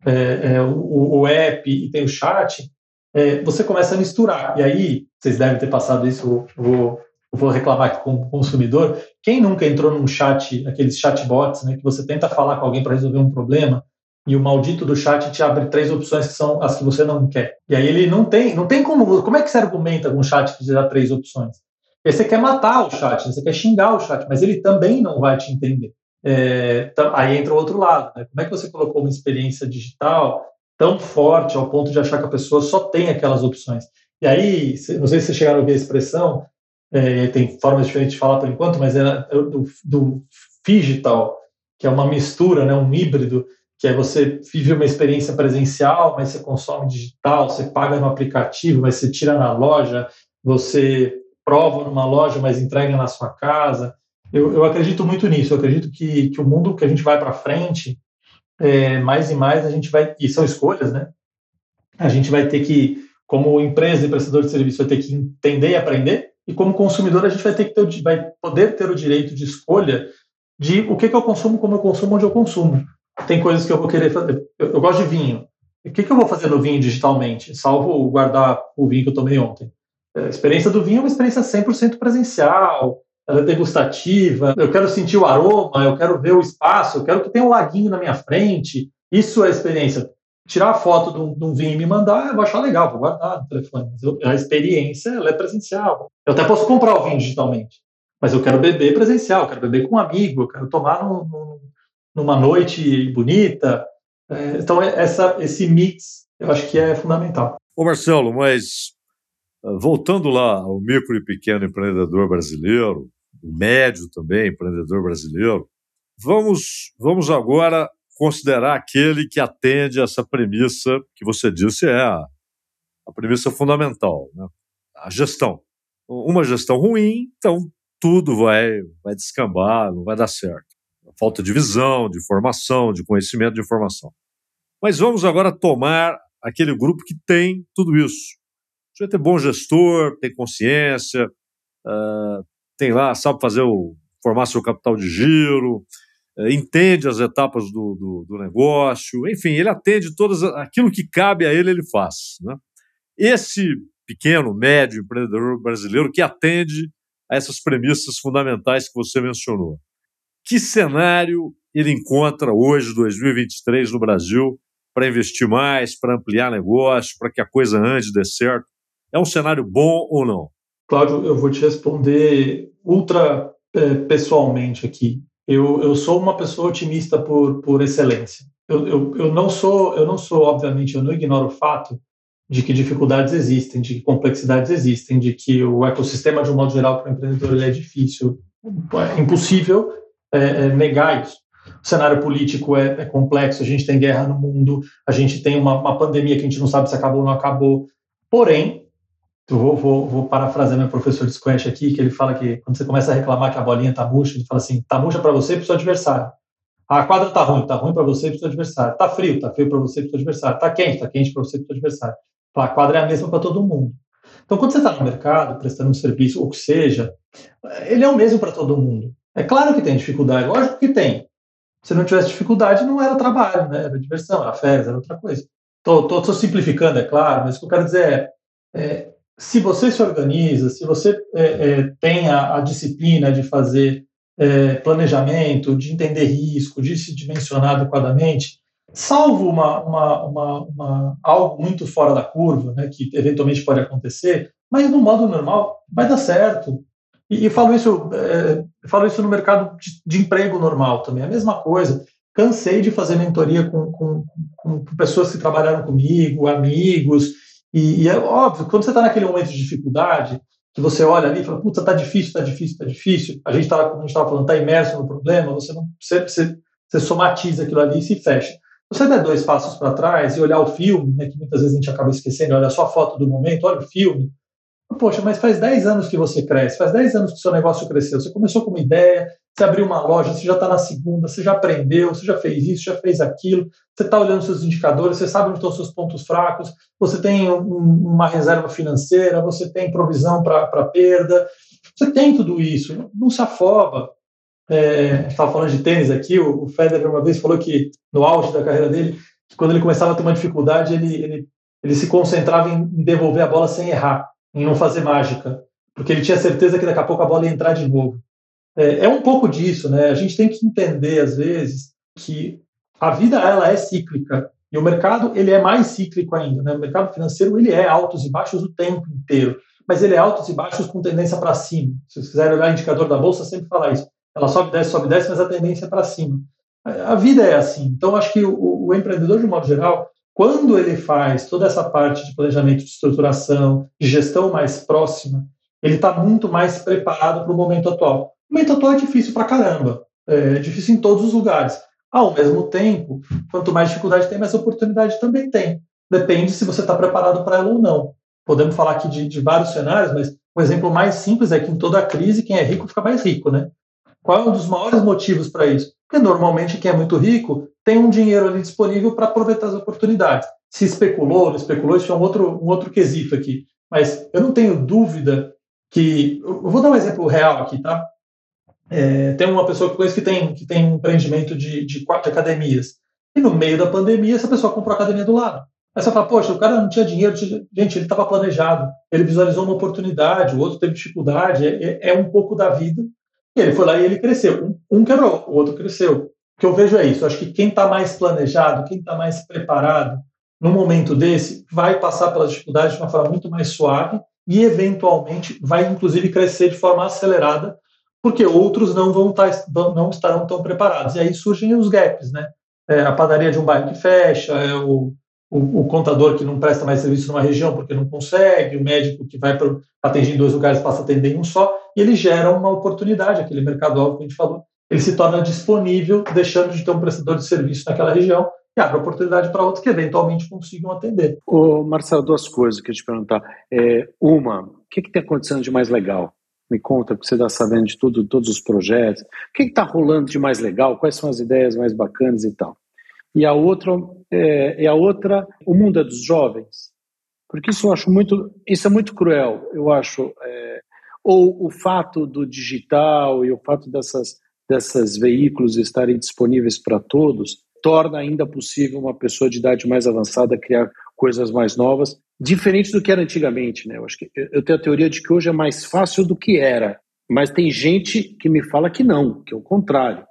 é, é, o, o, app e tem o chat, é, você começa a misturar. E aí, vocês devem ter passado isso, eu vou, eu vou reclamar aqui com o consumidor. Quem nunca entrou num chat, aqueles chatbots, né, que você tenta falar com alguém para resolver um problema, e o maldito do chat te abre três opções que são as que você não quer. E aí ele não tem, não tem como. Como é que você argumenta com um chat que te dá três opções? E você quer matar o chat, você quer xingar o chat, mas ele também não vai te entender. É, aí entra o outro lado. Né? Como é que você colocou uma experiência digital tão forte ao ponto de achar que a pessoa só tem aquelas opções? E aí, não sei se vocês chegaram a ver a expressão, é, tem formas diferentes de falar por enquanto, mas é do, do digital, que é uma mistura, né, um híbrido, que é você vive uma experiência presencial, mas você consome digital, você paga no aplicativo, mas você tira na loja, você prova numa loja, mas entrega na sua casa. Eu, eu acredito muito nisso. Eu acredito que, que o mundo que a gente vai para frente, é, mais e mais a gente vai, e são escolhas, né? A gente vai ter que, como empresa e prestador de serviço, vai ter que entender e aprender, e como consumidor a gente vai ter que ter, vai poder ter o direito de escolha de o que, que eu consumo, como eu consumo, onde eu consumo. Tem coisas que eu vou querer fazer. Eu, eu gosto de vinho. O que, que eu vou fazer no vinho digitalmente, salvo guardar o vinho que eu tomei ontem? A experiência do vinho é uma experiência 100% presencial, ela é degustativa, eu quero sentir o aroma, eu quero ver o espaço, eu quero que tenha um laguinho na minha frente. Isso é experiência. Tirar a foto de um, de um vinho e me mandar, eu vou achar legal, vou guardar no telefone. Mas eu, a experiência ela é presencial. Eu até posso comprar o vinho digitalmente, mas eu quero beber presencial, eu quero beber com um amigo, eu quero tomar no, numa noite bonita. É, então, essa, esse mix eu acho que é fundamental. Ô Marcelo, mas Voltando lá ao micro e pequeno empreendedor brasileiro, o médio também empreendedor brasileiro, vamos, vamos agora considerar aquele que atende essa premissa que você disse é a, a premissa fundamental, né? a gestão. Uma gestão ruim, então tudo vai, vai descambar, não vai dar certo. Falta de visão, de formação, de conhecimento de informação. Mas vamos agora tomar aquele grupo que tem tudo isso Precisa ter bom gestor, tem consciência, uh, tem lá, sabe fazer o formar seu capital de giro, uh, entende as etapas do, do, do, negócio, enfim, ele atende todas aquilo que cabe a ele, ele faz. Né? Esse pequeno, médio empreendedor brasileiro que atende a essas premissas fundamentais que você mencionou. Que cenário ele encontra hoje, 2023, no Brasil, para investir mais, para ampliar negócio, para que a coisa ande, dê certo? É um cenário bom ou não? Cláudio, eu vou te responder ultra é, pessoalmente aqui. Eu, eu sou uma pessoa otimista por, por excelência. Eu, eu, eu, não sou, eu não sou, obviamente, eu não ignoro o fato de que dificuldades existem, de que complexidades existem, de que o ecossistema, de um modo geral, para o empreendedor ele é difícil, é impossível é, é, negar isso. O cenário político é, é, complexo, a gente tem guerra no mundo, a gente tem uma, uma pandemia que a gente não sabe se acabou ou não acabou. Porém, eu vou, vou, vou parafrasear meu professor de squash aqui, que ele fala que quando você começa a reclamar que a bolinha tá murcha, ele fala assim, tá murcha para você e para o seu adversário. A quadra tá ruim, tá ruim para você e para o seu adversário. Tá frio, tá frio para você e para o seu adversário. Tá quente, tá quente para você e para o seu adversário. A quadra é a mesma para todo mundo. Então, quando você está no mercado, prestando um serviço, ou que seja, ele é o mesmo para todo mundo. É claro que tem dificuldade, lógico que tem. Se não tivesse dificuldade, não era trabalho, né? era diversão, era férias, era outra coisa. Estou simplificando, é claro, mas o que eu quero dizer é, é se você se organiza, se você é, é, tem a, a, disciplina de fazer é, planejamento, de entender risco, de se dimensionar adequadamente, salvo uma, uma, uma, uma, algo muito fora da curva, né, que eventualmente pode acontecer, mas no modo normal vai dar certo. E, e falo isso, é, falo isso no mercado de, de, emprego normal também, a mesma coisa. Cansei de fazer mentoria com, com, com pessoas que trabalharam comigo, amigos, e, e é óbvio, quando você está naquele momento de dificuldade, que você olha ali e fala, puta, tá difícil, tá difícil, tá difícil, a gente estava, falando, tá imerso no problema, você não você, você, você somatiza aquilo ali e se fecha. Você der dois passos para trás e olhar o filme, né, que muitas vezes a gente acaba esquecendo, olha só a foto do momento, olha o filme, Poxa, mas faz 10 anos que você cresce, faz 10 anos que o seu negócio cresceu. Você começou com uma ideia, você abriu uma loja, você já está na segunda, você já aprendeu, você já fez isso, já fez aquilo, você está olhando seus indicadores, você sabe onde estão seus pontos fracos, você tem um, uma reserva financeira, você tem provisão para perda, você tem tudo isso, não se afoba. É, estava falando de tênis aqui, o, o Federer uma vez falou que no auge da carreira dele, que quando ele começava a ter uma dificuldade, ele, ele, ele se concentrava em devolver a bola sem errar em não fazer mágica, porque ele tinha certeza que daqui a pouco a bola ia entrar de novo. É, é um pouco disso, né? A gente tem que entender às vezes que a vida ela é cíclica e o mercado ele é mais cíclico ainda, né? O mercado financeiro ele é altos e baixos o tempo inteiro, mas ele é altos e baixos com tendência para cima. Se vocês quiserem olhar o indicador da bolsa, sempre fala isso. Ela sobe, desce, sobe, desce, mas a tendência é para cima. A vida é assim. Então, acho que o, o empreendedor, de um modo geral, quando ele faz toda essa parte de planejamento de estruturação, de gestão mais próxima, ele está muito mais preparado para o momento atual. O momento atual é difícil para caramba, é difícil em todos os lugares. Ao mesmo tempo, quanto mais dificuldade tem, mais oportunidade também tem. Depende se você está preparado para ela ou não. Podemos falar aqui de, de vários cenários, mas o exemplo mais simples é que em toda crise, quem é rico fica mais rico, né? Qual é um dos maiores motivos para isso? Porque normalmente quem é muito rico tem um dinheiro ali disponível para aproveitar as oportunidades. Se especulou, não especulou, isso é um outro, um outro quesito aqui. Mas eu não tenho dúvida que. Eu vou dar um exemplo real aqui, tá? É, tem uma pessoa que conheço que tem, que tem um empreendimento de, de quatro academias. E no meio da pandemia, essa pessoa comprou a academia do lado. Aí você fala, poxa, o cara não tinha dinheiro. Tinha... Gente, ele estava planejado. Ele visualizou uma oportunidade, o outro teve dificuldade. É, é, é, um pouco da vida. E ele foi lá e ele cresceu. Um, quebrou, o outro cresceu. O que eu vejo é isso. Eu acho que quem está mais planejado, quem está mais preparado, num momento desse, vai passar pelas dificuldades de uma forma muito mais suave e, eventualmente, vai, inclusive, crescer de forma acelerada, porque outros não, vão tá, não estarão tão preparados. E aí surgem os gaps, né? É a padaria de um bairro que fecha, é o, o, o, contador que não presta mais serviço numa região porque não consegue, o médico que vai para atender em dois lugares passa a atender em um só, e ele gera uma oportunidade, aquele mercado que a gente falou, ele se torna disponível, deixando de ter um prestador de serviço naquela região, e abre oportunidade para outros que eventualmente consigam atender. Ô, Marcelo, duas coisas que eu te perguntar. É, uma, o que está acontecendo de mais legal? Me conta, porque você está sabendo de tudo, todos os projetos. O que está rolando de mais legal? Quais são as ideias mais bacanas e tal? E a outra é, a outra, o mundo é dos jovens. Porque isso eu acho muito, isso é muito cruel. Eu acho, é, ou o fato do digital e o fato dessas desses veículos estarem disponíveis para todos torna ainda possível uma pessoa de idade mais avançada criar coisas mais novas, diferente do que era antigamente, né? Eu acho que eu tenho a teoria de que hoje é mais fácil do que era, mas tem gente que me fala que não, que é o contrário.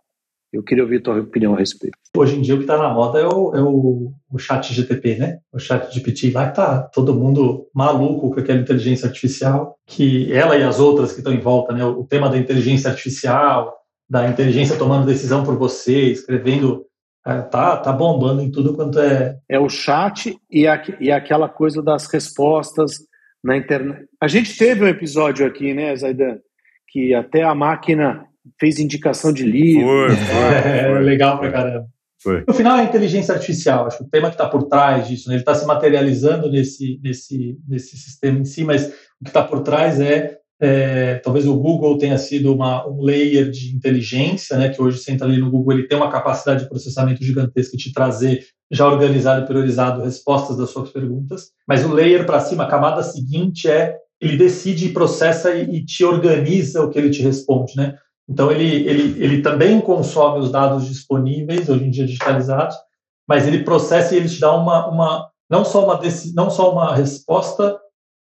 Eu queria ouvir a tua opinião a respeito. Hoje em dia o que está na moda é o, é o, o chat GTP, né? O chat GPT lá que tá todo mundo maluco com aquela inteligência artificial, que ela e as outras que estão em volta, né? O tema da inteligência artificial, da inteligência tomando decisão por você, escrevendo é, tá, tá bombando em tudo quanto é. É o chat e, a, e aquela coisa das respostas na internet. A gente teve um episódio aqui, né, Zaidan, que até a máquina fez indicação de livro. Foi, foi, é, legal pra caramba. Foi. No final, é a inteligência artificial, acho que o tema que está por trás disso, né, ele está se materializando nesse, nesse, nesse sistema em si, mas o que está por trás é é, talvez o Google tenha sido uma, um layer de inteligência, né, que hoje você entra ali no Google, ele tem uma capacidade de processamento gigantesca de te trazer já organizado e priorizado respostas das suas perguntas, mas o layer para cima, a camada seguinte é ele decide, processa e, e, te organiza o que ele te responde, né? Então ele, ele, ele também consome os dados disponíveis hoje em dia digitalizados, mas ele processa e ele te dá uma, uma não só uma não só uma resposta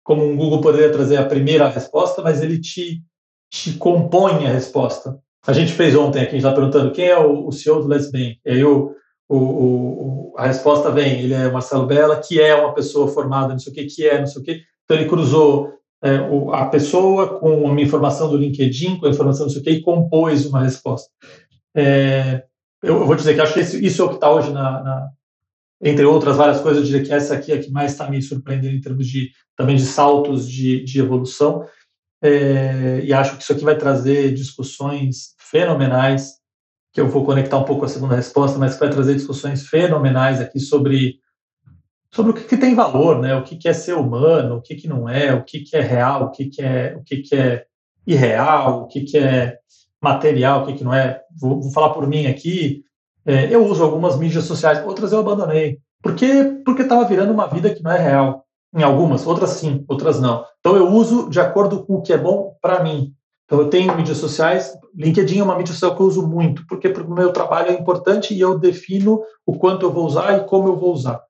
como um Google poderia trazer a primeira resposta, mas ele te, te compõe a resposta. A gente fez ontem aqui, a gente está perguntando quem é o, o CEO do Let's Bank. E aí o, o, o, a resposta vem, ele é Marcelo Bella, que é uma pessoa formada, não sei o que, que é, não sei o que. Então ele cruzou é, a pessoa com uma informação do LinkedIn, com a informação não sei compôs uma resposta. É, eu, eu, vou dizer que acho que isso, isso é o que está hoje na, na, entre outras várias coisas, eu diria que essa aqui é a que mais está me surpreendendo em termos de também de saltos de, de evolução. É, e acho que isso aqui vai trazer discussões fenomenais, que eu vou conectar um pouco a segunda resposta, mas que vai trazer discussões fenomenais aqui sobre, sobre o que, que tem valor, né? o que, que é ser humano, o que, que não é, o que, que é real, o que, que, é, o que, que é irreal, o que, que é material, o que, que não é. Vou, vou falar por mim aqui, é, eu uso algumas mídias sociais, outras eu abandonei. Por quê? Porque estava virando uma vida que não é real. Em algumas, outras sim, outras não. Então eu uso de acordo com o que é bom para mim. Então eu tenho mídias sociais, LinkedIn é uma mídia social que eu uso muito, porque para o meu trabalho é importante e eu defino o quanto eu vou usar e como eu vou usar.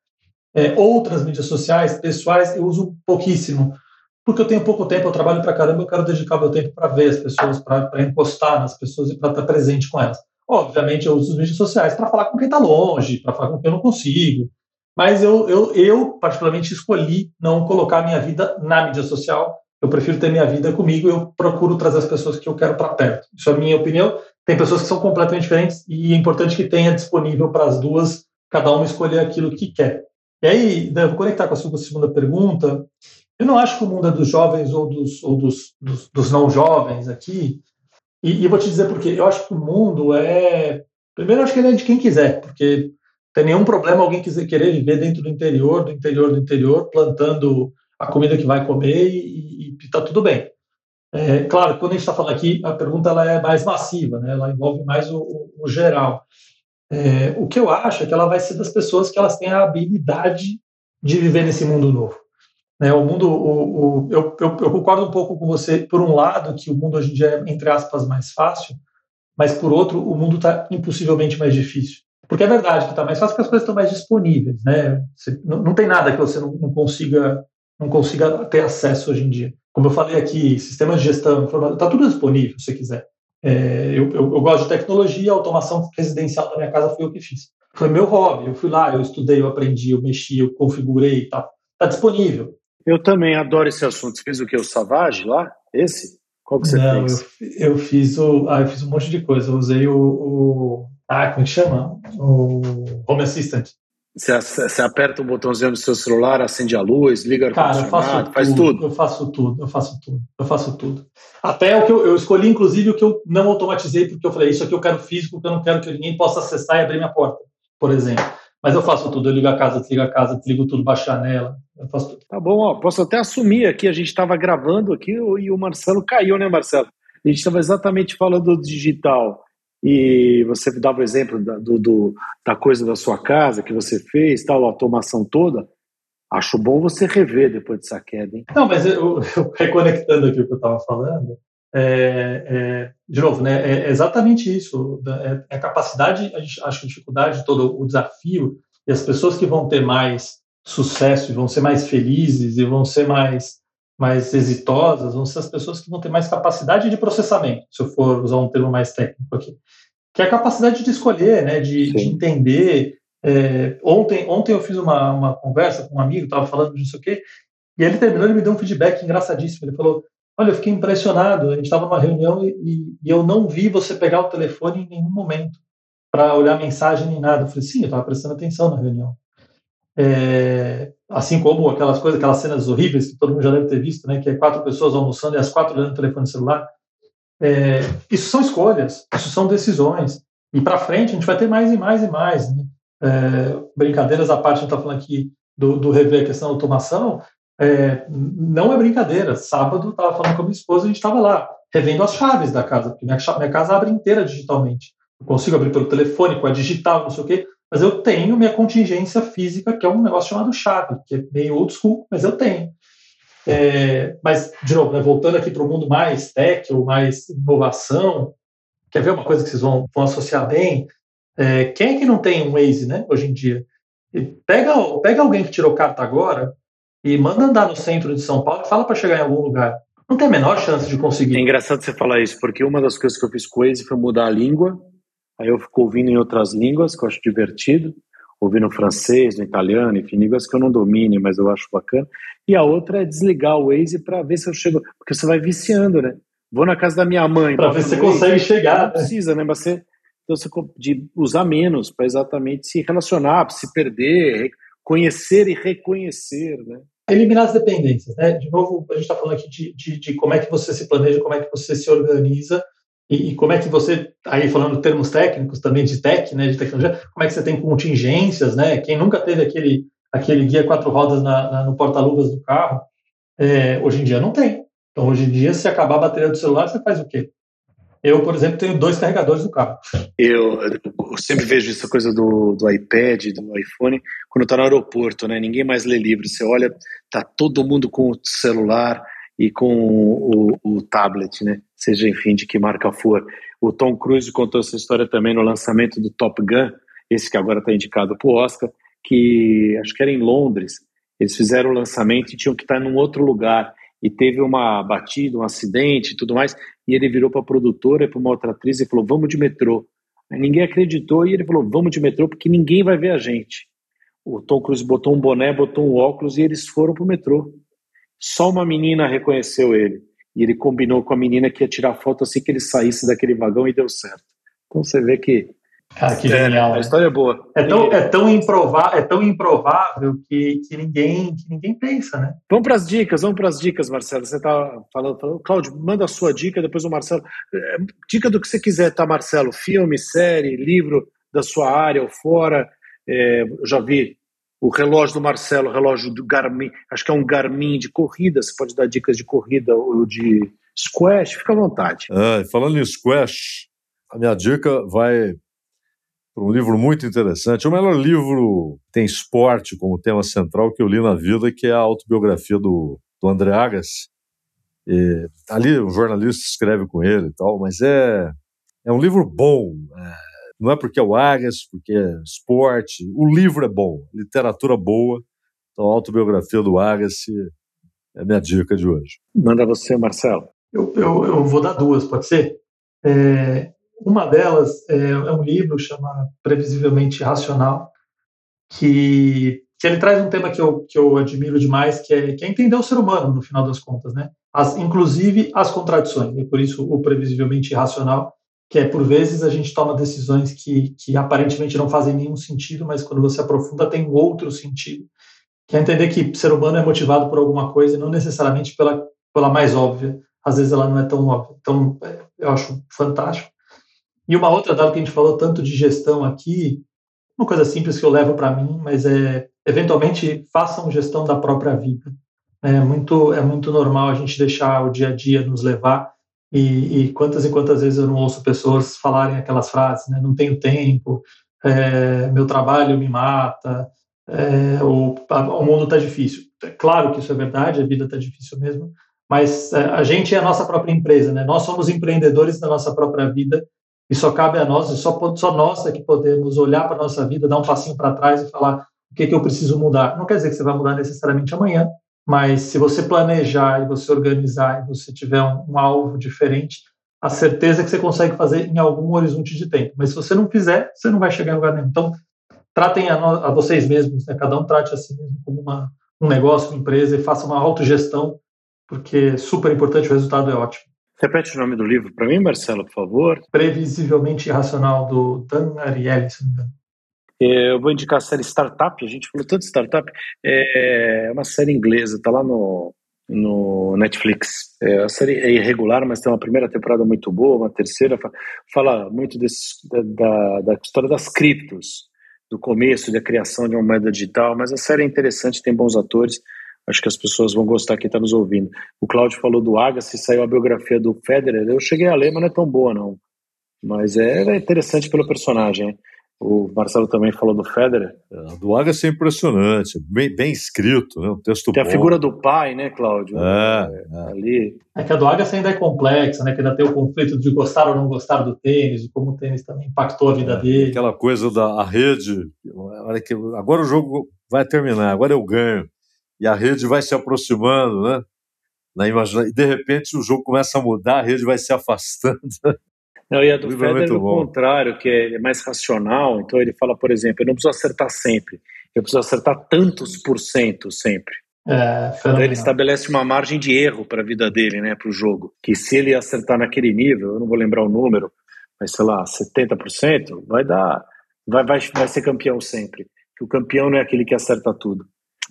É, outras mídias sociais, pessoais, eu uso pouquíssimo, porque eu tenho pouco tempo, eu trabalho para caramba, eu quero dedicar meu tempo para ver as pessoas, para encostar nas pessoas e para estar presente com elas. Obviamente, eu uso as mídias sociais para falar com quem está longe, para falar com quem eu não consigo. Mas eu, eu, eu, particularmente, escolhi não colocar minha vida na mídia social. Eu prefiro ter minha vida comigo eu procuro trazer as pessoas que eu quero para perto. Isso é a minha opinião. Tem pessoas que são completamente diferentes e é importante que tenha disponível para as duas, cada uma escolher aquilo que quer. E aí, devo conectar com a sua segunda pergunta. Eu não acho que o mundo é dos jovens ou dos, ou dos, dos, dos não jovens aqui, e, e vou te dizer por quê. Eu acho que o mundo é, Primeiro, acho que ele é de quem quiser, porque tem nenhum problema alguém quiser querer viver dentro do interior, do interior do interior, plantando a comida que vai comer e está tudo bem. É, claro, quando a gente está falando aqui, a pergunta ela é mais massiva, né? ela envolve mais o, o geral. É, o que eu acho é que ela vai ser das pessoas que elas têm a habilidade de viver nesse mundo novo. Né, o mundo, o, o, eu, eu, eu, concordo um pouco com você, por um lado, que o mundo hoje em dia é, entre aspas, mais fácil, mas por outro, o mundo está impossivelmente mais difícil. Porque é verdade que está mais fácil porque as coisas estão mais disponíveis. Né? Você, não, não, tem nada que você não, não, consiga, não consiga ter acesso hoje em dia. Como eu falei aqui, sistemas de gestão, está tudo disponível se você quiser. É, eu, eu, eu, gosto de tecnologia, a automação residencial da minha casa foi eu que fiz. Foi meu hobby, eu fui lá, eu estudei, eu aprendi, eu mexi, eu configurei e tal. Está disponível. Eu também adoro esse assunto. Você fez o que? O Savage lá? Esse? Qual que você Não, fez? Eu, eu, fiz o, ah, eu fiz um monte de coisa. Eu usei o, o ah, como chama? O Home Assistant. Você, você aperta o botãozinho do seu celular, acende a luz, liga o Cara, eu faço faz tudo, tudo. Eu faço tudo, eu faço tudo, eu faço tudo. Até o que eu, eu, escolhi, inclusive, o que eu não automatizei, porque eu falei, isso aqui eu quero físico, porque eu não quero que ninguém possa acessar e abrir minha porta, por exemplo. Mas eu faço tudo, eu ligo a casa, desligo a casa, desligo tudo, baixo a janela, eu faço tudo. Tá bom, ó, posso até assumir aqui, a gente estava gravando aqui e o Marcelo caiu, né, Marcelo? A gente estava exatamente falando do digital e você dava o exemplo da, do, do, da coisa da sua casa que você fez, tal, a automação toda. Acho bom você rever depois dessa queda, hein? Não, mas eu, eu reconectando aqui o que eu estava falando, é, é, de novo, né, é exatamente isso. É, é a capacidade, a gente, acho que a dificuldade, todo o desafio, e as pessoas que vão ter mais sucesso e vão ser mais felizes e vão ser mais, mais exitosas vão ser as pessoas que vão ter mais capacidade de processamento, se eu for usar um termo mais técnico aqui. Que é a capacidade de escolher, né, de, de entender. É, ontem, ontem eu fiz uma, uma conversa com um amigo, estava falando disso aqui, e ele terminou e me deu um feedback engraçadíssimo. Ele falou: Olha, eu fiquei impressionado. A gente estava numa reunião e, e, eu não vi você pegar o telefone em nenhum momento para olhar mensagem nem nada. Eu falei: Sim, eu estava prestando atenção na reunião. É, assim como aquelas coisas, aquelas cenas horríveis que todo mundo já deve ter visto, né? Que é quatro pessoas almoçando e as quatro olhando o telefone celular. É, isso são escolhas, isso são decisões. E para frente a gente vai ter mais e mais e mais. Né? É, brincadeiras à parte, a gente está falando aqui do, do rever a questão da automação, é, não é brincadeira. Sábado, estava falando com a minha esposa, a gente estava lá, revendo as chaves da casa, porque minha, minha casa abre inteira digitalmente. Eu consigo abrir pelo telefone, com a digital, não sei o quê, mas eu tenho minha contingência física, que é um negócio chamado chave, que é meio old school, mas eu tenho. É, mas, de novo, né, voltando aqui para o mundo mais tech, ou mais inovação, quer ver uma coisa que vocês vão, vão associar bem? É, quem é que não tem um Waze, né, hoje em dia? Pega, pega alguém que tirou carta agora, e manda andar no centro de São Paulo e fala para chegar em algum lugar. Não tem a menor chance de conseguir. É engraçado você falar isso, porque uma das coisas que eu fiz com o Waze foi mudar a língua. Aí eu fico ouvindo em outras línguas, que eu acho divertido. Ouvindo francês, no italiano, enfim, línguas que eu não domine, mas eu acho bacana. E a outra é desligar o Waze para ver se eu chego. Porque você vai viciando, né? Vou na casa da minha mãe. Para ver se você consegue chegar. Não né? precisa, né? Mas você, então você de usar menos para exatamente se relacionar, se perder, conhecer e reconhecer, né? eliminar as dependências. Né? De novo, a gente está falando aqui de, de, de, como é que você se planeja, como é que você se organiza e, e, como é que você, aí falando termos técnicos também de tech, né, de tecnologia, como é que você tem contingências, né? Quem nunca teve aquele, aquele guia quatro rodas na, na, no porta-luvas do carro, é, hoje em dia não tem. Então, hoje em dia, se acabar a bateria do celular, você faz o quê? Eu, por exemplo, tenho dois carregadores do carro. Eu, eu sempre vejo essa coisa do, do iPad, do iPhone, quando está no aeroporto, né? Ninguém mais lê livro. Você olha, tá todo mundo com o celular e com o, o tablet, né? Seja, enfim, de que marca for. O Tom Cruise contou essa história também no lançamento do Top Gun, esse que agora está indicado para o Oscar, que acho que era em Londres. Eles fizeram o lançamento e tinham que estar num outro lugar e teve uma batida, um acidente e tudo mais, e ele virou para a produtora, para uma outra atriz e falou: "Vamos de metrô". Aí ninguém acreditou e ele falou: "Vamos de metrô porque ninguém vai ver a gente". O Tom Cruise botou um boné, botou um óculos e eles foram para o metrô. Só uma menina reconheceu ele. E ele combinou com a menina que ia tirar foto assim que ele saísse daquele vagão e deu certo. Então você vê que Cara, que é, genial. a história é boa. É tão, é tão, improvável, é tão improvável que, que, ninguém, que ninguém pensa, né? Vamos para as dicas, vamos para as dicas, Marcelo. Você está falando, falando. Cláudio, manda a sua dica, depois o Marcelo. É, dica do que você quiser, tá, Marcelo? Filme, série, livro da sua área ou fora. É, eu já vi o relógio do Marcelo, o relógio do Garmin, acho que é um Garmin de corrida, você pode dar dicas de corrida ou de squash, fica à vontade. É, falando em squash, a minha dica vai para um livro muito interessante. O melhor livro tem esporte como tema central que eu li na vida, que é a autobiografia do, do André Agassi. E, ali um jornalista escreve com ele e tal, mas é, é um livro bom. É, não é porque é o Agassi, porque é esporte. O livro é bom, literatura boa. Então, a autobiografia do Agassi é a minha dica de hoje. Manda você, Marcelo. Eu, eu, eu vou dar duas, pode ser? É, uma delas é, é um livro chamado Previsivelmente Racional, que, que ele traz um tema que eu, que eu admiro demais, que é, que é entender o ser humano, no final das contas, né? As, inclusive as contradições, e por isso o Previsivelmente Racional, que é, por vezes, a gente toma decisões que, que aparentemente não fazem nenhum sentido, mas quando você aprofunda tem outro sentido. Que é entender que o ser humano é motivado por alguma coisa não necessariamente pela, pela mais óbvia. Às vezes ela não é tão óbvia. Então, é, eu acho fantástico. E uma outra dada que a gente falou tanto de gestão aqui, uma coisa simples que eu levo para mim, mas é eventualmente façam gestão da própria vida. É muito, é muito normal a gente deixar o dia a dia nos levar e, e quantas e quantas vezes eu não ouço pessoas falarem aquelas frases, né? Não tenho tempo, é, meu trabalho me mata, é, o, o mundo está difícil. É claro que isso é verdade, a vida está difícil mesmo, mas é, a gente é a nossa própria empresa, né? Nós somos empreendedores da nossa própria vida e só cabe a nós, e só, só nós é que podemos olhar para a nossa vida, dar um passinho para trás e falar o que, que eu preciso mudar. Não quer dizer que você vai mudar necessariamente amanhã, mas se você planejar e você organizar e você tiver um, um alvo diferente, a certeza é que você consegue fazer em algum horizonte de tempo. Mas se você não fizer, você não vai chegar em lugar nenhum. Então, tratem a, a vocês mesmos, né? cada um trate a si mesmo como uma, um negócio, uma empresa e faça uma autogestão, porque é super importante, o resultado é ótimo. Repete o nome do livro para mim, Marcelo, por favor. Previsivelmente Irracional, do Dan Ariely, se não me engano. É, eu vou indicar a série Startup, a gente falou tanto de Startup, é uma série inglesa, está lá no, no Netflix. É, a série é irregular, mas tem uma primeira temporada muito boa, uma terceira, fala muito desse, da, da história das criptos, do começo, da criação de uma moeda digital, mas a série é interessante, tem bons atores, Acho que as pessoas vão gostar quem está nos ouvindo. O Cláudio falou do Agassi, saiu a biografia do Federer. Eu cheguei a ler, mas não é tão boa, não. Mas é, é interessante pelo personagem. O Marcelo também falou do Federer. É, do Agassi é impressionante, bem, bem escrito, né? um texto Tem bom. a figura do pai, né, Cláudio? É, é. Ali. É que a do Agassi ainda é complexa, né? Que ainda tem o conflito de gostar ou não gostar do tênis, de como o tênis também impactou a vida é, dele. Aquela coisa da a rede, agora o jogo vai terminar, agora eu ganho e a rede vai se aproximando, né? Na imagina... E de repente o jogo começa a mudar, a rede vai se afastando. Não, e a do é Federer é o contrário, que é mais racional. Então ele fala, por exemplo, eu não preciso acertar sempre, eu preciso acertar tantos por cento sempre. É, então ele estabelece uma margem de erro para a vida dele, né, para o jogo. Que se ele acertar naquele nível, eu não vou lembrar o número, mas sei lá, 70%, vai dar, vai, vai, vai ser campeão sempre. Que o campeão não é aquele que acerta tudo.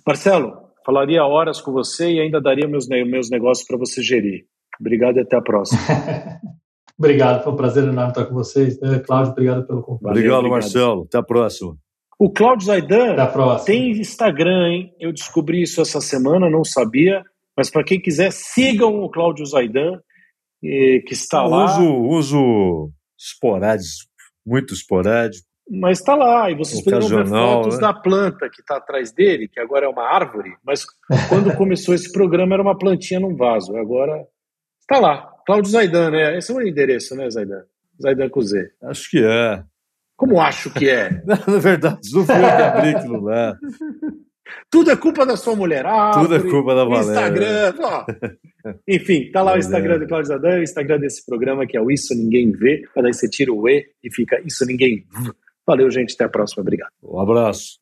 Marcelo, Falaria horas com você e ainda daria meus, meus negócios para você gerir. Obrigado e até a próxima. obrigado, foi um prazer enorme estar com vocês. É, Cláudio, obrigado pelo convite. Obrigado, obrigado, Marcelo. Até a próxima. O Cláudio Zaidan tem Instagram, hein? Eu descobri isso essa semana, não sabia. Mas para quem quiser, sigam o Cláudio Zaidan, que está Eu lá. Uso, uso esporádicos, muito esporádico mas está lá, e vocês poderiam ver fotos né? da planta que está atrás dele, que agora é uma árvore, mas quando começou esse programa era uma plantinha num vaso, agora está lá, Cláudio Zaidan, né? Esse é o endereço, né, Zaidan? Zaidan com Z. Acho que é. Como acho que é? Na verdade, não foi eu que abri aquilo lá. Tudo é culpa da sua mulher. Tudo é culpa da Valéria. Instagram, ó. Enfim, tá lá o Instagram do Cláudio Zaidan, o Instagram desse programa que é o Isso Ninguém Vê, mas daí você tira o E e fica Isso Ninguém Vê. Valeu, gente. Até a próxima. Obrigado. Um abraço.